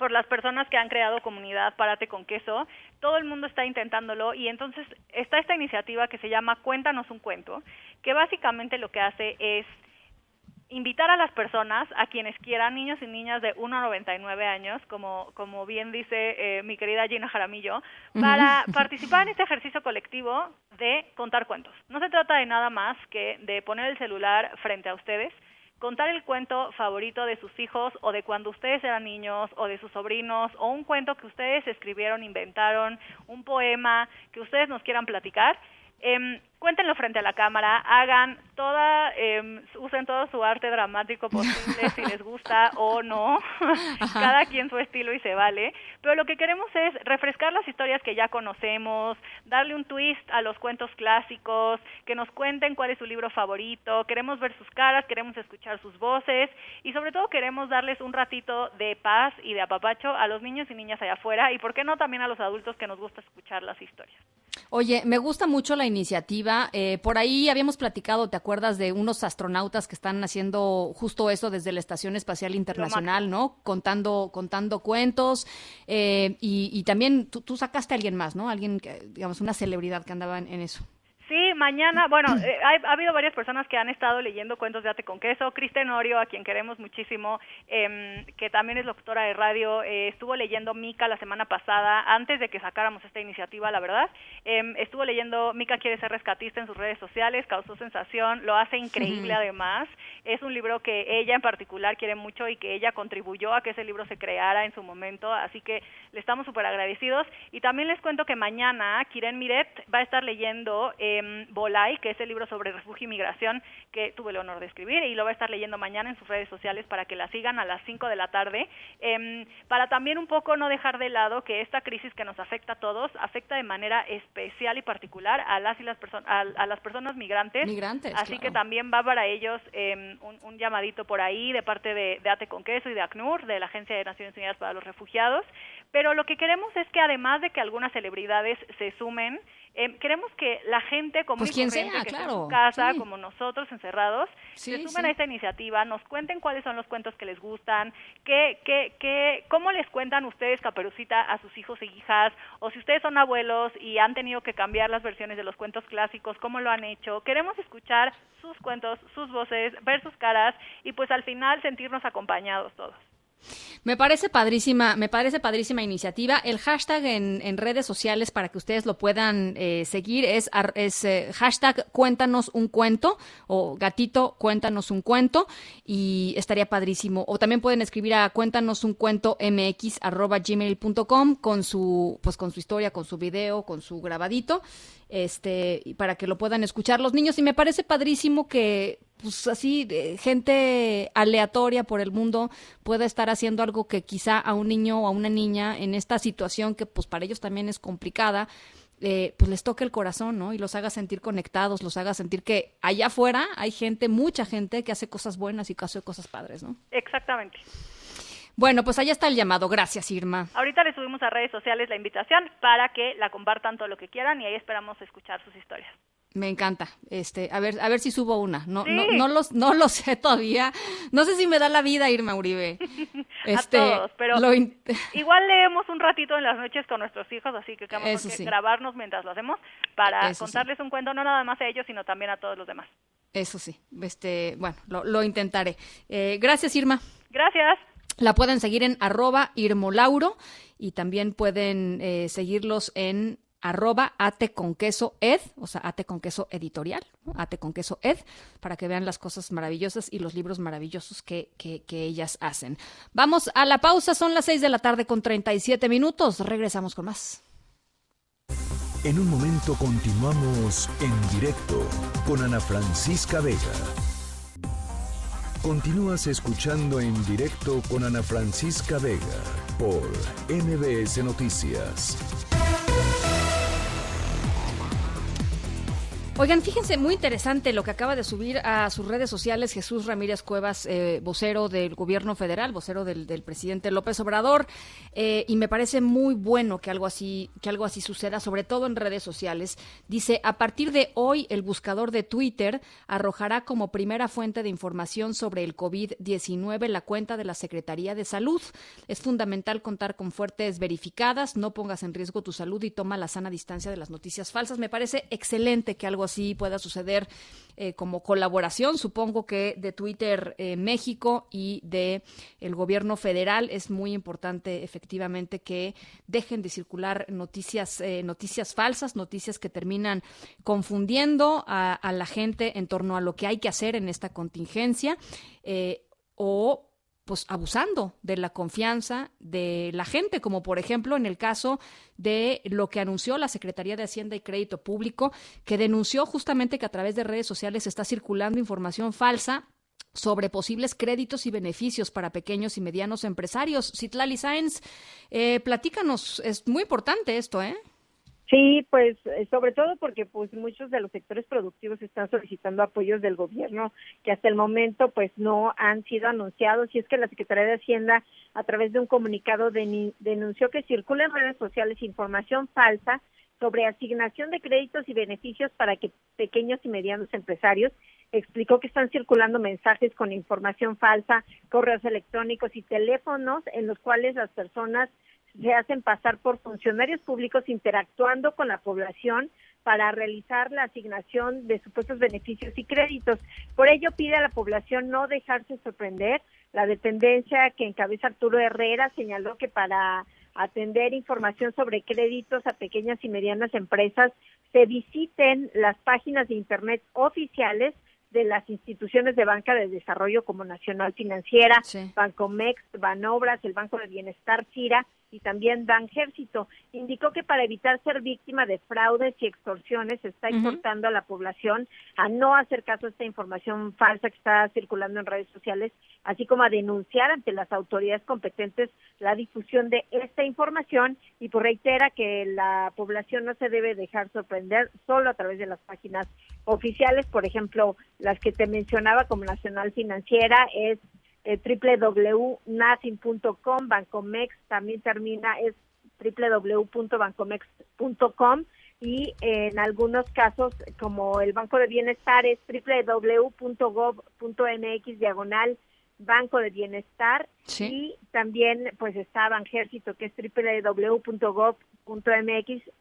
por las personas que han creado comunidad Párate con Queso, todo el mundo está intentándolo y entonces está esta iniciativa que se llama Cuéntanos un cuento, que básicamente lo que hace es invitar a las personas, a quienes quieran, niños y niñas de 1 a 99 años, como, como bien dice eh, mi querida Gina Jaramillo, para participar en este ejercicio colectivo de contar cuentos. No se trata de nada más que de poner el celular frente a ustedes, contar el cuento favorito de sus hijos o de cuando ustedes eran niños o de sus sobrinos o un cuento que ustedes escribieron, inventaron, un poema que ustedes nos quieran platicar. Em, cuéntenlo frente a la cámara, hagan toda, em, usen todo su arte dramático posible si les gusta o no, cada quien su estilo y se vale, pero lo que queremos es refrescar las historias que ya conocemos, darle un twist a los cuentos clásicos, que nos cuenten cuál es su libro favorito, queremos ver sus caras, queremos escuchar sus voces y sobre todo queremos darles un ratito de paz y de apapacho a los niños y niñas allá afuera y por qué no también a los adultos que nos gusta escuchar las historias. Oye, me gusta mucho la iniciativa. Eh, por ahí habíamos platicado, ¿te acuerdas de unos astronautas que están haciendo justo eso desde la Estación Espacial Internacional, ¿no? Contando, contando cuentos. eh, y, y también tú, tú sacaste a alguien más, ¿no? Alguien, que, digamos, una celebridad que andaba en, en eso. Mañana, bueno, eh, ha habido varias personas que han estado leyendo cuentos de Ate con Queso. Cristian Orio, a quien queremos muchísimo, em, que también es locutora de radio, eh, estuvo leyendo Mica la semana pasada, antes de que sacáramos esta iniciativa, la verdad. Em, estuvo leyendo Mica quiere ser rescatista en sus redes sociales, causó sensación, lo hace increíble además. Es un libro que ella en particular quiere mucho y que ella contribuyó a que ese libro se creara en su momento, así que le estamos súper agradecidos. Y también les cuento que mañana Kiren Miret va a estar leyendo em, Bolay, que es el libro sobre refugio y migración que tuve el honor de escribir, y lo va a estar leyendo mañana en sus redes sociales para que la sigan a las 5 de la tarde, em, para también un poco no dejar de lado que esta crisis que nos afecta a todos afecta de manera especial y particular a las y las personas a, a las personas migrantes, Migrantes, así claro. que también va para ellos em, un, un llamadito por ahí de parte de, de Ate con Queso y de ACNUR, de la Agencia de Naciones Unidas para los Refugiados. Pero lo que queremos es que además de que algunas celebridades se sumen, em, queremos que la gente común Pues quien sea, que claro, en su casa, sí. como nosotros encerrados, Sí, se sumen sí. a esta iniciativa, nos cuenten cuáles son los cuentos que les gustan, qué, qué, qué, cómo les cuentan ustedes Caperucita a sus hijos e hijas, o si ustedes son abuelos y han tenido que cambiar las versiones de los cuentos clásicos, cómo lo han hecho. Queremos escuchar sus cuentos, sus voces, ver sus caras y pues al final sentirnos acompañados todos. Me parece padrísima, me parece padrísima iniciativa. El hashtag en, redes sociales para que ustedes lo puedan eh, seguir es, es eh, hashtag cuéntanos un cuento o gatito cuéntanos un cuento y estaría padrísimo. O también pueden escribir a cuéntanos un cuento mx arroba con su, pues con su historia, con su video, con su grabadito, este, para que lo puedan escuchar los niños. Y me parece padrísimo que pues así eh, gente aleatoria por el mundo pueda estar haciendo algo que quizá a un niño o a una niña en esta situación que pues para ellos también es complicada eh, pues les toque el corazón, ¿no? Y los haga sentir conectados, los haga sentir que allá afuera hay gente, mucha gente que hace cosas buenas y que hace cosas padres, ¿no? Exactamente. Bueno, pues allá está el llamado. Gracias, Irma. Ahorita les subimos a redes sociales la invitación para que la compartan todo lo que quieran y ahí esperamos escuchar sus historias. Me encanta. Este, a ver, a ver si subo una. No, no, Sí. no los, no lo sé todavía. No sé si me da la vida Irma Uribe. Este, a todos, pero lo in- igual leemos un ratito en las noches con nuestros hijos, así que que sí. grabarnos mientras lo hacemos para Eso sí. contarles un cuento no nada más a ellos, sino también a todos los demás. Eso sí. Este, bueno, lo, lo intentaré. Eh, gracias, Irma. Gracias. La pueden seguir en arroba irmolauro y también pueden eh, seguirlos en arroba ate con queso ed, o sea, ate con queso editorial, ¿no? ate con queso ed, para que vean las cosas maravillosas y los libros maravillosos que, que, que ellas hacen. Vamos a la pausa, son las 6 de la tarde con 37 minutos, regresamos con más. En un momento continuamos en directo con Ana Francisca Vega. Continúas escuchando en directo con Ana Francisca Vega por NBS Noticias. Oigan, fíjense, muy interesante lo que acaba de subir a sus redes sociales Jesús Ramírez Cuevas, eh, vocero del gobierno federal, vocero del, presidente López Obrador, eh, y me parece muy bueno que algo así, que algo así suceda, sobre todo en redes sociales. Dice, a partir de hoy, el buscador de Twitter arrojará como primera fuente de información sobre el COVID-19 la cuenta de la Secretaría de Salud. Es fundamental contar con fuertes verificadas, no pongas en riesgo tu salud y toma la sana distancia de las noticias falsas. Me parece excelente que algo así pueda suceder eh, como colaboración, supongo que de Twitter eh, México y de el gobierno federal. Es muy importante efectivamente que dejen de circular noticias eh, noticias falsas, noticias que terminan confundiendo a, a la gente en torno a lo que hay que hacer en esta contingencia o pues abusando de la confianza de la gente, como por ejemplo en el caso de lo que anunció la Secretaría de Hacienda y Crédito Público, que denunció justamente que a través de redes sociales está circulando información falsa sobre posibles créditos y beneficios para pequeños y medianos empresarios. Citlali Sáenz, eh, platícanos, es muy importante esto, ¿eh? Sí, pues eh, sobre todo porque pues muchos de los sectores productivos están solicitando apoyos del gobierno que hasta el momento pues no han sido anunciados. Y es que la Secretaría de Hacienda a través de un comunicado denunció que circula en redes sociales información falsa sobre asignación de créditos y beneficios para que pequeños y medianos empresarios. Explicó que están circulando mensajes con información falsa, correos electrónicos y teléfonos en los cuales las personas se hacen pasar por funcionarios públicos interactuando con la población para realizar la asignación de supuestos beneficios y créditos. Por ello pide a la población no dejarse sorprender. La dependencia que encabeza Arturo Herrera señaló que para atender información sobre créditos a pequeñas y medianas empresas se visiten las páginas de internet oficiales de las instituciones de banca de desarrollo como Nacional Financiera, Bancomex, Banobras, el Banco de Bienestar, CIRA y también Banjército. Indicó que para evitar ser víctima de fraudes y extorsiones se está exhortando a la población a no hacer caso a esta información falsa que está circulando en redes sociales, así como a denunciar ante las autoridades competentes la difusión de esta información y pues reitera que la población no se debe dejar sorprender solo a través de las páginas oficiales, por ejemplo, las que te mencionaba como Nacional Financiera es eh, www.nacin.com, Bancomex también termina es www.bancomex.com, y en algunos casos, como el Banco de Bienestar, es www.gov.mx diagonal Banco de Bienestar y también pues está Banjército que es www.gov.mx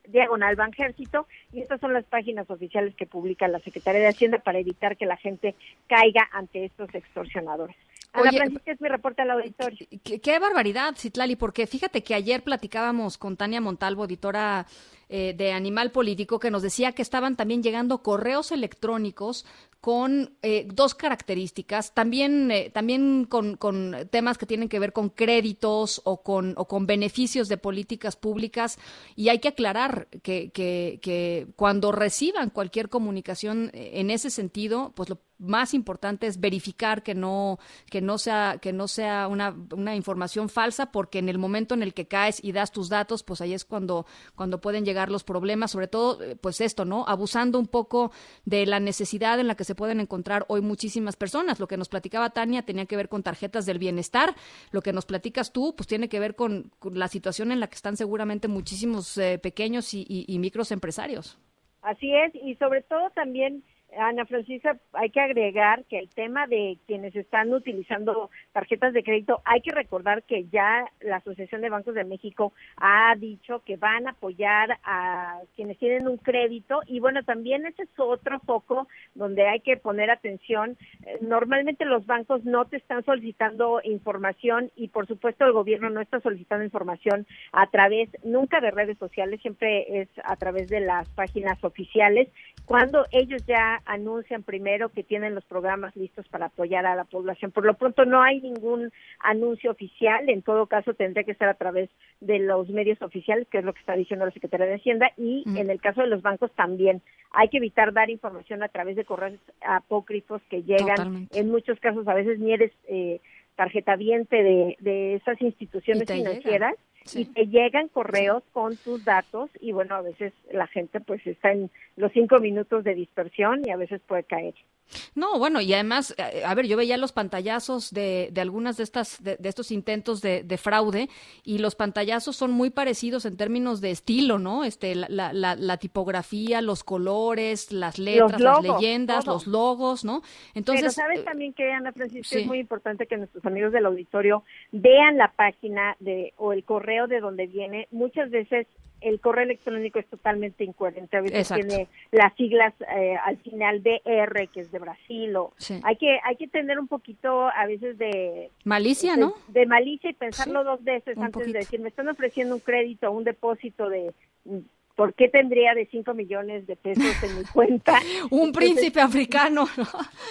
diagonal Banjército y estas son las páginas oficiales que publica la Secretaría de Hacienda para evitar que la gente caiga ante estos extorsionadores. Ana Francisca es mi reporte al auditorio. Qué, qué, barbaridad, Citlali, porque fíjate que ayer platicábamos con Tania Montalvo, editora eh, de Animal Político, que nos decía que estaban también llegando correos electrónicos con eh, dos características, también, eh, también con, con, temas que tienen que ver con créditos o con, o con beneficios de políticas públicas. Y hay que aclarar que, que, que cuando reciban cualquier comunicación en ese sentido, pues lo más importante es verificar que no que no sea que no sea una, una, información falsa porque en el momento en el que caes y das tus datos pues ahí es cuando cuando pueden llegar los problemas sobre todo pues esto no abusando un poco de la necesidad en la que se pueden encontrar hoy muchísimas personas. Lo que nos platicaba Tania tenía que ver con tarjetas del bienestar. Lo que nos platicas tú pues tiene que ver con, con la situación en la que están seguramente muchísimos eh, pequeños y, y, y micros empresarios. Así es y sobre todo también Ana Francisca, hay que agregar que el tema de quienes están utilizando tarjetas de crédito, hay que recordar que ya la Asociación de Bancos de México ha dicho que van a apoyar a quienes tienen un crédito y bueno, también ese es otro foco donde hay que poner atención. Eh, normalmente los bancos no te están solicitando información y por supuesto el gobierno no está solicitando información a través nunca de redes sociales, siempre es a través de las páginas oficiales. Cuando ellos ya anuncian primero que tienen los programas listos para apoyar a la población. Por lo pronto no hay ningún anuncio oficial, en todo caso tendría que ser a través de los medios oficiales, que es lo que está diciendo la Secretaría de Hacienda, y en el caso de los bancos también. Hay que evitar dar información a través de correos apócrifos que llegan, en muchos casos a veces ni eres eh, tarjetaviente de, de esas instituciones financieras. Y te llegan correos con tus datos y bueno, a veces la gente pues está en los cinco minutos de dispersión y a veces puede caer. No, bueno, y además, eh, a ver, yo veía los pantallazos de, de algunas de estas, de, de estos intentos de, de, fraude, y los pantallazos son muy parecidos en términos de estilo, ¿no? Este, la, la, la tipografía, los colores, las letras, logos, las leyendas, todo. los logos, ¿no? Entonces, Pero sabes eh, también que, Ana Francisca, sí. es muy importante que nuestros amigos del auditorio vean la página de o el correo de donde viene. Muchas veces el correo electrónico es totalmente incoherente. A veces Exacto. tiene las siglas eh, al final BR, que es de Brasil. O Sí. hay que hay que tener un poquito a veces de Malicia, de, ¿no? de malicia y pensarlo Sí, dos veces un antes poquito. de decir me están ofreciendo un crédito o un depósito de ¿Por qué tendría de 5 millones de pesos en mi cuenta? Un Entonces, príncipe africano, ¿no?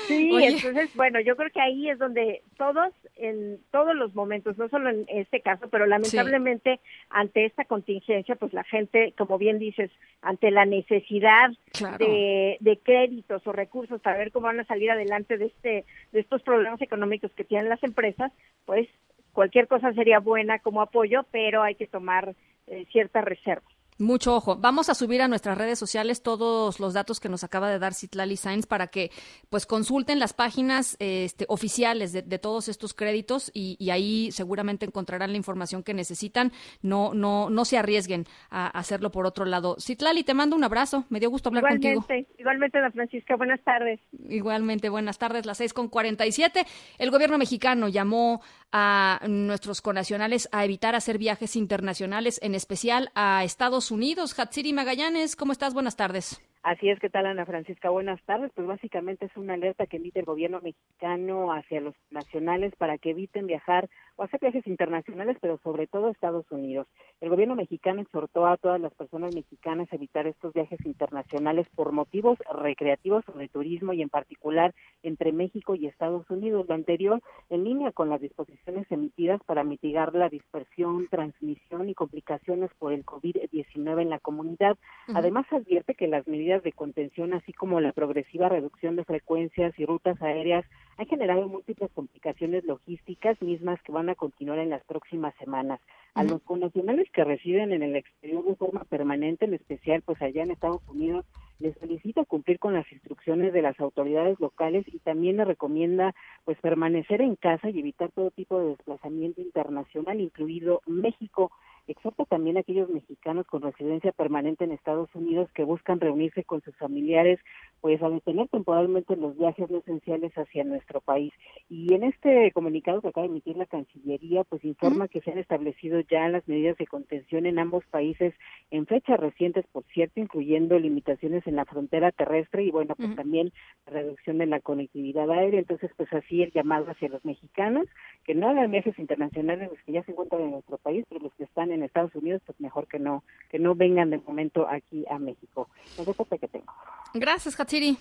Sí, Oye. entonces, bueno, yo creo que ahí es donde todos, en todos los momentos, no solo en este caso, pero lamentablemente ante esta contingencia, pues la gente, como bien dices, ante la necesidad Claro. de, de créditos o recursos para ver cómo van a salir adelante de este, de estos problemas económicos que tienen las empresas, pues cualquier cosa sería buena como apoyo, pero hay que tomar eh, ciertas reservas. Mucho ojo. Vamos a subir a nuestras redes sociales todos los datos que nos acaba de dar Citlali Sainz para que pues consulten las páginas este, oficiales de, de todos estos créditos y, y ahí seguramente encontrarán la información que necesitan. No, no, no se arriesguen a hacerlo por otro lado. Citlali, te mando un abrazo. Me dio gusto hablar contigo. Igualmente, igualmente, Ana Francisca, buenas tardes. Igualmente, buenas tardes, las seis con cuarenta y siete. El gobierno mexicano llamó a nuestros conacionales a evitar hacer viajes internacionales, en especial a Estados Unidos. Hatsiri Magallanes, ¿cómo estás? Buenas tardes. Así es, ¿qué tal Ana Francisca? Buenas tardes. Pues básicamente es una alerta que emite el gobierno mexicano hacia los nacionales para que eviten viajar o hacer viajes internacionales, pero sobre todo a Estados Unidos. El gobierno mexicano exhortó a todas las personas mexicanas a evitar estos viajes internacionales por motivos recreativos o de turismo y en particular entre México y Estados Unidos. Lo anterior en línea con las disposiciones emitidas para mitigar la dispersión, transmisión y complicaciones por el COVID-19 en la comunidad. Además, advierte que las medidas de contención, así como la progresiva reducción de frecuencias y rutas aéreas, han generado múltiples complicaciones logísticas mismas que van a continuar en las próximas semanas. A los connacionales que residen en el exterior de forma permanente, en especial pues allá en Estados Unidos, les solicita cumplir con las instrucciones de las autoridades locales y también les recomienda pues permanecer en casa y evitar todo tipo de desplazamiento internacional, incluido México. exhorta también a aquellos mexicanos con residencia permanente en Estados Unidos que buscan reunirse con sus familiares, pues a detener temporalmente los viajes no esenciales hacia nuestro país. Y en este comunicado que acaba de emitir la Cancillería, pues informa que se han establecido ya las medidas de contención en ambos países en fechas recientes, por cierto, incluyendo limitaciones en la frontera terrestre y bueno, pues también reducción de la conectividad aérea. Entonces, pues así el llamado hacia los mexicanos que no hagan viajes internacionales los que ya se encuentran en nuestro país, pero los que están en Estados Unidos, pues mejor que no que no vengan de momento aquí a México. No sé que tengo. Gracias, Hatsiri.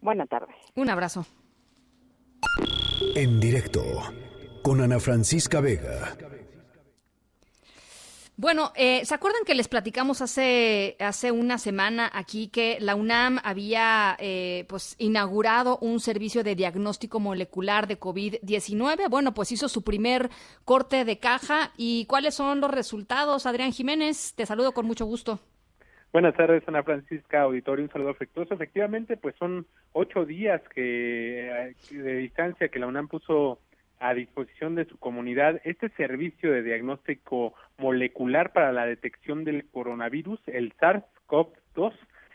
Buenas tardes. Un abrazo. En directo con Ana Francisca Vega. Bueno, eh, ¿se acuerdan que les platicamos hace, hace una semana aquí que la UNAM había eh, pues inaugurado un servicio de diagnóstico molecular de COVID-19? Bueno, pues hizo su primer corte de caja. ¿Y cuáles son los resultados? Adrián Jiménez, te saludo con mucho gusto. Buenas tardes, Ana Francisca Auditorio, un saludo afectuoso. Efectivamente, pues son ocho días que eh, de distancia que la UNAM puso a disposición de su comunidad este servicio de diagnóstico molecular para la detección del coronavirus, el SARS-CoV-2,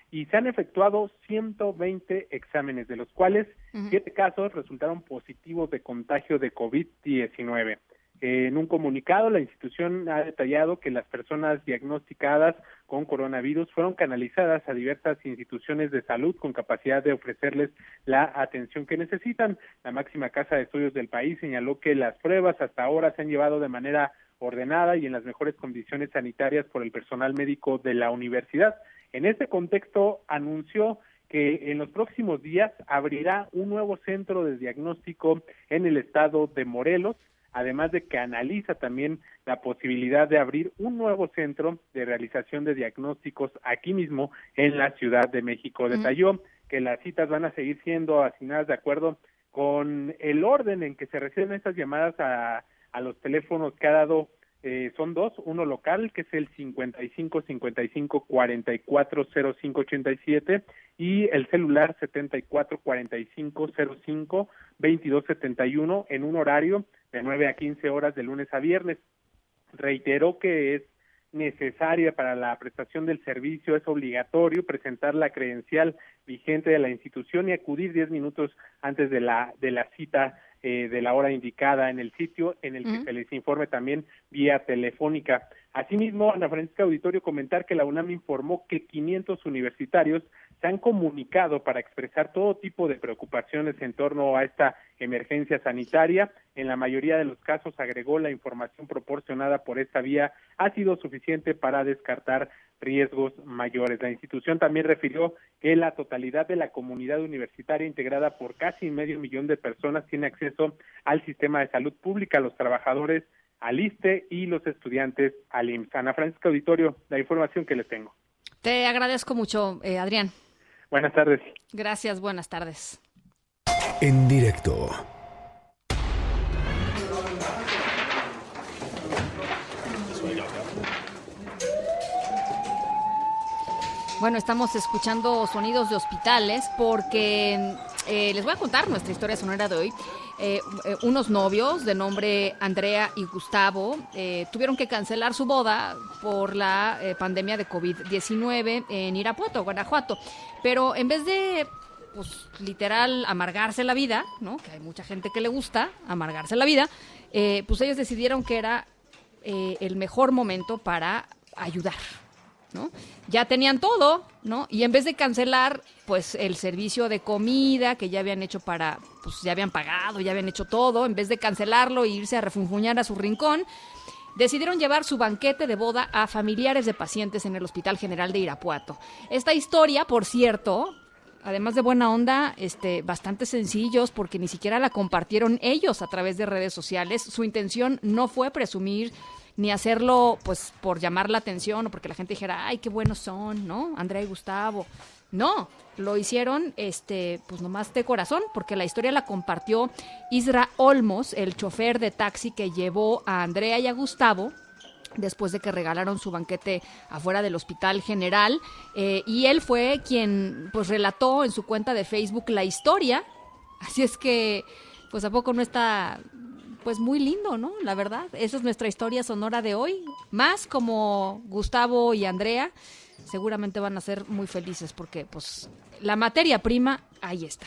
y se han efectuado 120 exámenes, de los cuales siete casos resultaron positivos de contagio de COVID-19. En un comunicado, la institución ha detallado que las personas diagnosticadas con coronavirus fueron canalizadas a diversas instituciones de salud con capacidad de ofrecerles la atención que necesitan. La máxima casa de estudios del país señaló que las pruebas hasta ahora se han llevado de manera ordenada y en las mejores condiciones sanitarias por el personal médico de la universidad. En este contexto, anunció que en los próximos días abrirá un nuevo centro de diagnóstico en el estado de Morelos además de que analiza también la posibilidad de abrir un nuevo centro de realización de diagnósticos aquí mismo en la Ciudad de México. Detalló que las citas van a seguir siendo asignadas de acuerdo con el orden en que se reciben estas llamadas a, a los teléfonos que ha dado eh, son dos, uno local que es el 55 55 44 05 87 y el celular 74 45 05 22 71 en un horario de 9 a 15 horas de lunes a viernes. Reiteró que es necesaria para la prestación del servicio, es obligatorio presentar la credencial vigente de la institución y acudir 10 minutos antes de la de la cita eh, de la hora indicada en el sitio en el que se les informe también vía telefónica. Asimismo, Ana Francisca Auditorio comentar que la UNAM informó que 500 universitarios se han comunicado para expresar todo tipo de preocupaciones en torno a esta emergencia sanitaria. En la mayoría de los casos, agregó, la información proporcionada por esta vía ha sido suficiente para descartar riesgos mayores. La institución también refirió que la totalidad de la comunidad universitaria integrada por casi medio millón de personas tiene acceso al sistema de salud pública, los trabajadores al ISTE y los estudiantes al IMSS. Ana Francisca Auditorio, la información que les tengo. Te agradezco mucho, eh, Adrián. Buenas tardes. Gracias, buenas tardes. En directo. Bueno, estamos escuchando sonidos de hospitales porque eh, les voy a contar nuestra historia sonora de hoy. Eh, eh, unos novios de nombre Andrea y Gustavo tuvieron que cancelar su boda por la pandemia de COVID-19 en Irapuato, Guanajuato. Pero en vez de, pues, literal, amargarse la vida, ¿no? Que hay mucha gente que le gusta amargarse la vida, pues ellos decidieron que era el mejor momento para ayudar, ya tenían todo, ¿no? Y en vez de cancelar, pues el servicio de comida que ya habían hecho para, pues ya habían pagado, ya habían hecho todo, en vez de cancelarlo e irse a refunfuñar a su rincón, decidieron llevar su banquete de boda a familiares de pacientes en el Hospital General de Irapuato. Esta historia, por cierto, además de buena onda, este, bastante sencillos porque ni siquiera la compartieron ellos a través de redes sociales. Su intención no fue presumir ni hacerlo pues por llamar la atención o porque la gente dijera, ay, qué buenos son, ¿no? Andrea y Gustavo. No, lo hicieron este pues nomás de corazón porque la historia la compartió Isra Olmos, el chofer de taxi que llevó a Andrea y a Gustavo después de que regalaron su banquete afuera del Hospital General eh, y él fue quien pues relató en su cuenta de Facebook la historia así es que pues a poco no está pues muy lindo, ¿no? La verdad, esa es nuestra historia sonora de hoy. Más como Gustavo y Andrea, seguramente van a ser muy felices porque pues la materia prima ahí está.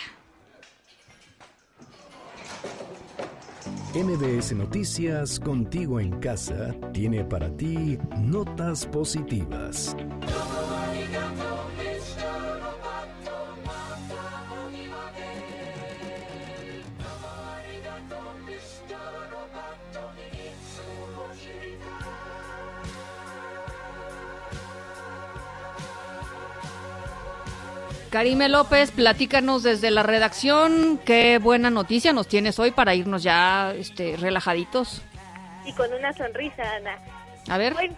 MBS Noticias Contigo en Casa tiene para ti notas positivas. Karime López, platícanos desde la redacción qué buena noticia nos tienes hoy para irnos ya este, relajaditos. Y con una sonrisa, Ana. A ver. Hoy,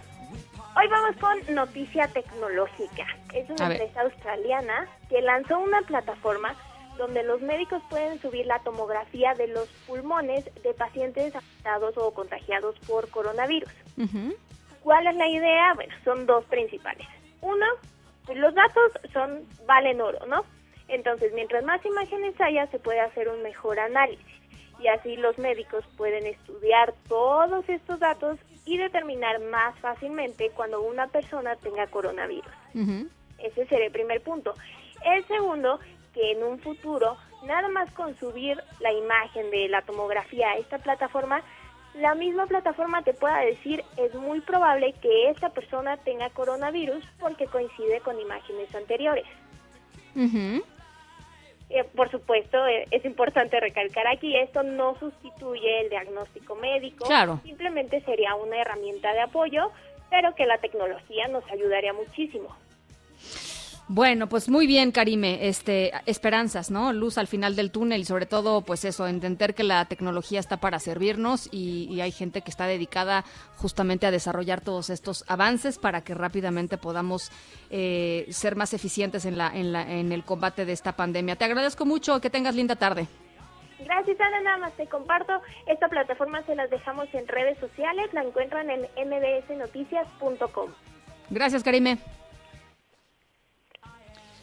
hoy vamos con noticia tecnológica. Es una A ver. empresa australiana que lanzó una plataforma donde los médicos pueden subir la tomografía de los pulmones de pacientes afectados o contagiados por coronavirus. ¿Cuál es la idea? Bueno, son dos principales. Uno, los datos son valen oro, ¿no? Entonces, mientras más imágenes haya, se puede hacer un mejor análisis y así los médicos pueden estudiar todos estos datos y determinar más fácilmente cuando una persona tenga coronavirus. Ese sería el primer punto. El segundo, que en un futuro, nada más con subir la imagen de la tomografía a esta plataforma, la misma plataforma te pueda decir es muy probable que esta persona tenga coronavirus porque coincide con imágenes anteriores. Eh, por supuesto, eh, es importante recalcar aquí, esto no sustituye el diagnóstico médico, Claro. simplemente sería una herramienta de apoyo, pero que la tecnología nos ayudaría muchísimo. Bueno, pues muy bien, Karime. Este, esperanzas, ¿no? Luz al final del túnel y sobre todo, pues eso, entender que la tecnología está para servirnos y, y hay gente que está dedicada justamente a desarrollar todos estos avances para que rápidamente podamos eh, ser más eficientes en, la, en, la, en el combate de esta pandemia. Te agradezco mucho, que tengas linda tarde. Gracias, Ana. Nada más te comparto. Esta plataforma se las dejamos en redes sociales. La encuentran en mbsnoticias.com. Gracias, Karime.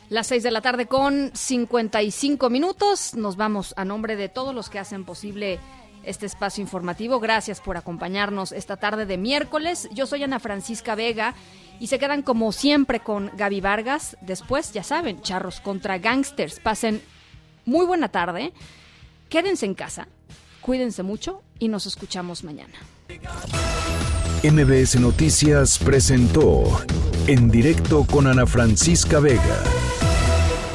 Las 6 de la tarde con 55 minutos. Nos vamos a nombre de todos los que hacen posible este espacio informativo. Gracias por acompañarnos esta tarde de miércoles. Yo soy Ana Francisca Vega y se quedan como siempre con Gaby Vargas. Después, ya saben, charros contra gangsters. Pasen muy buena tarde. Quédense en casa. Cuídense mucho y nos escuchamos mañana. MBS Noticias presentó En directo con Ana Francisca Vega.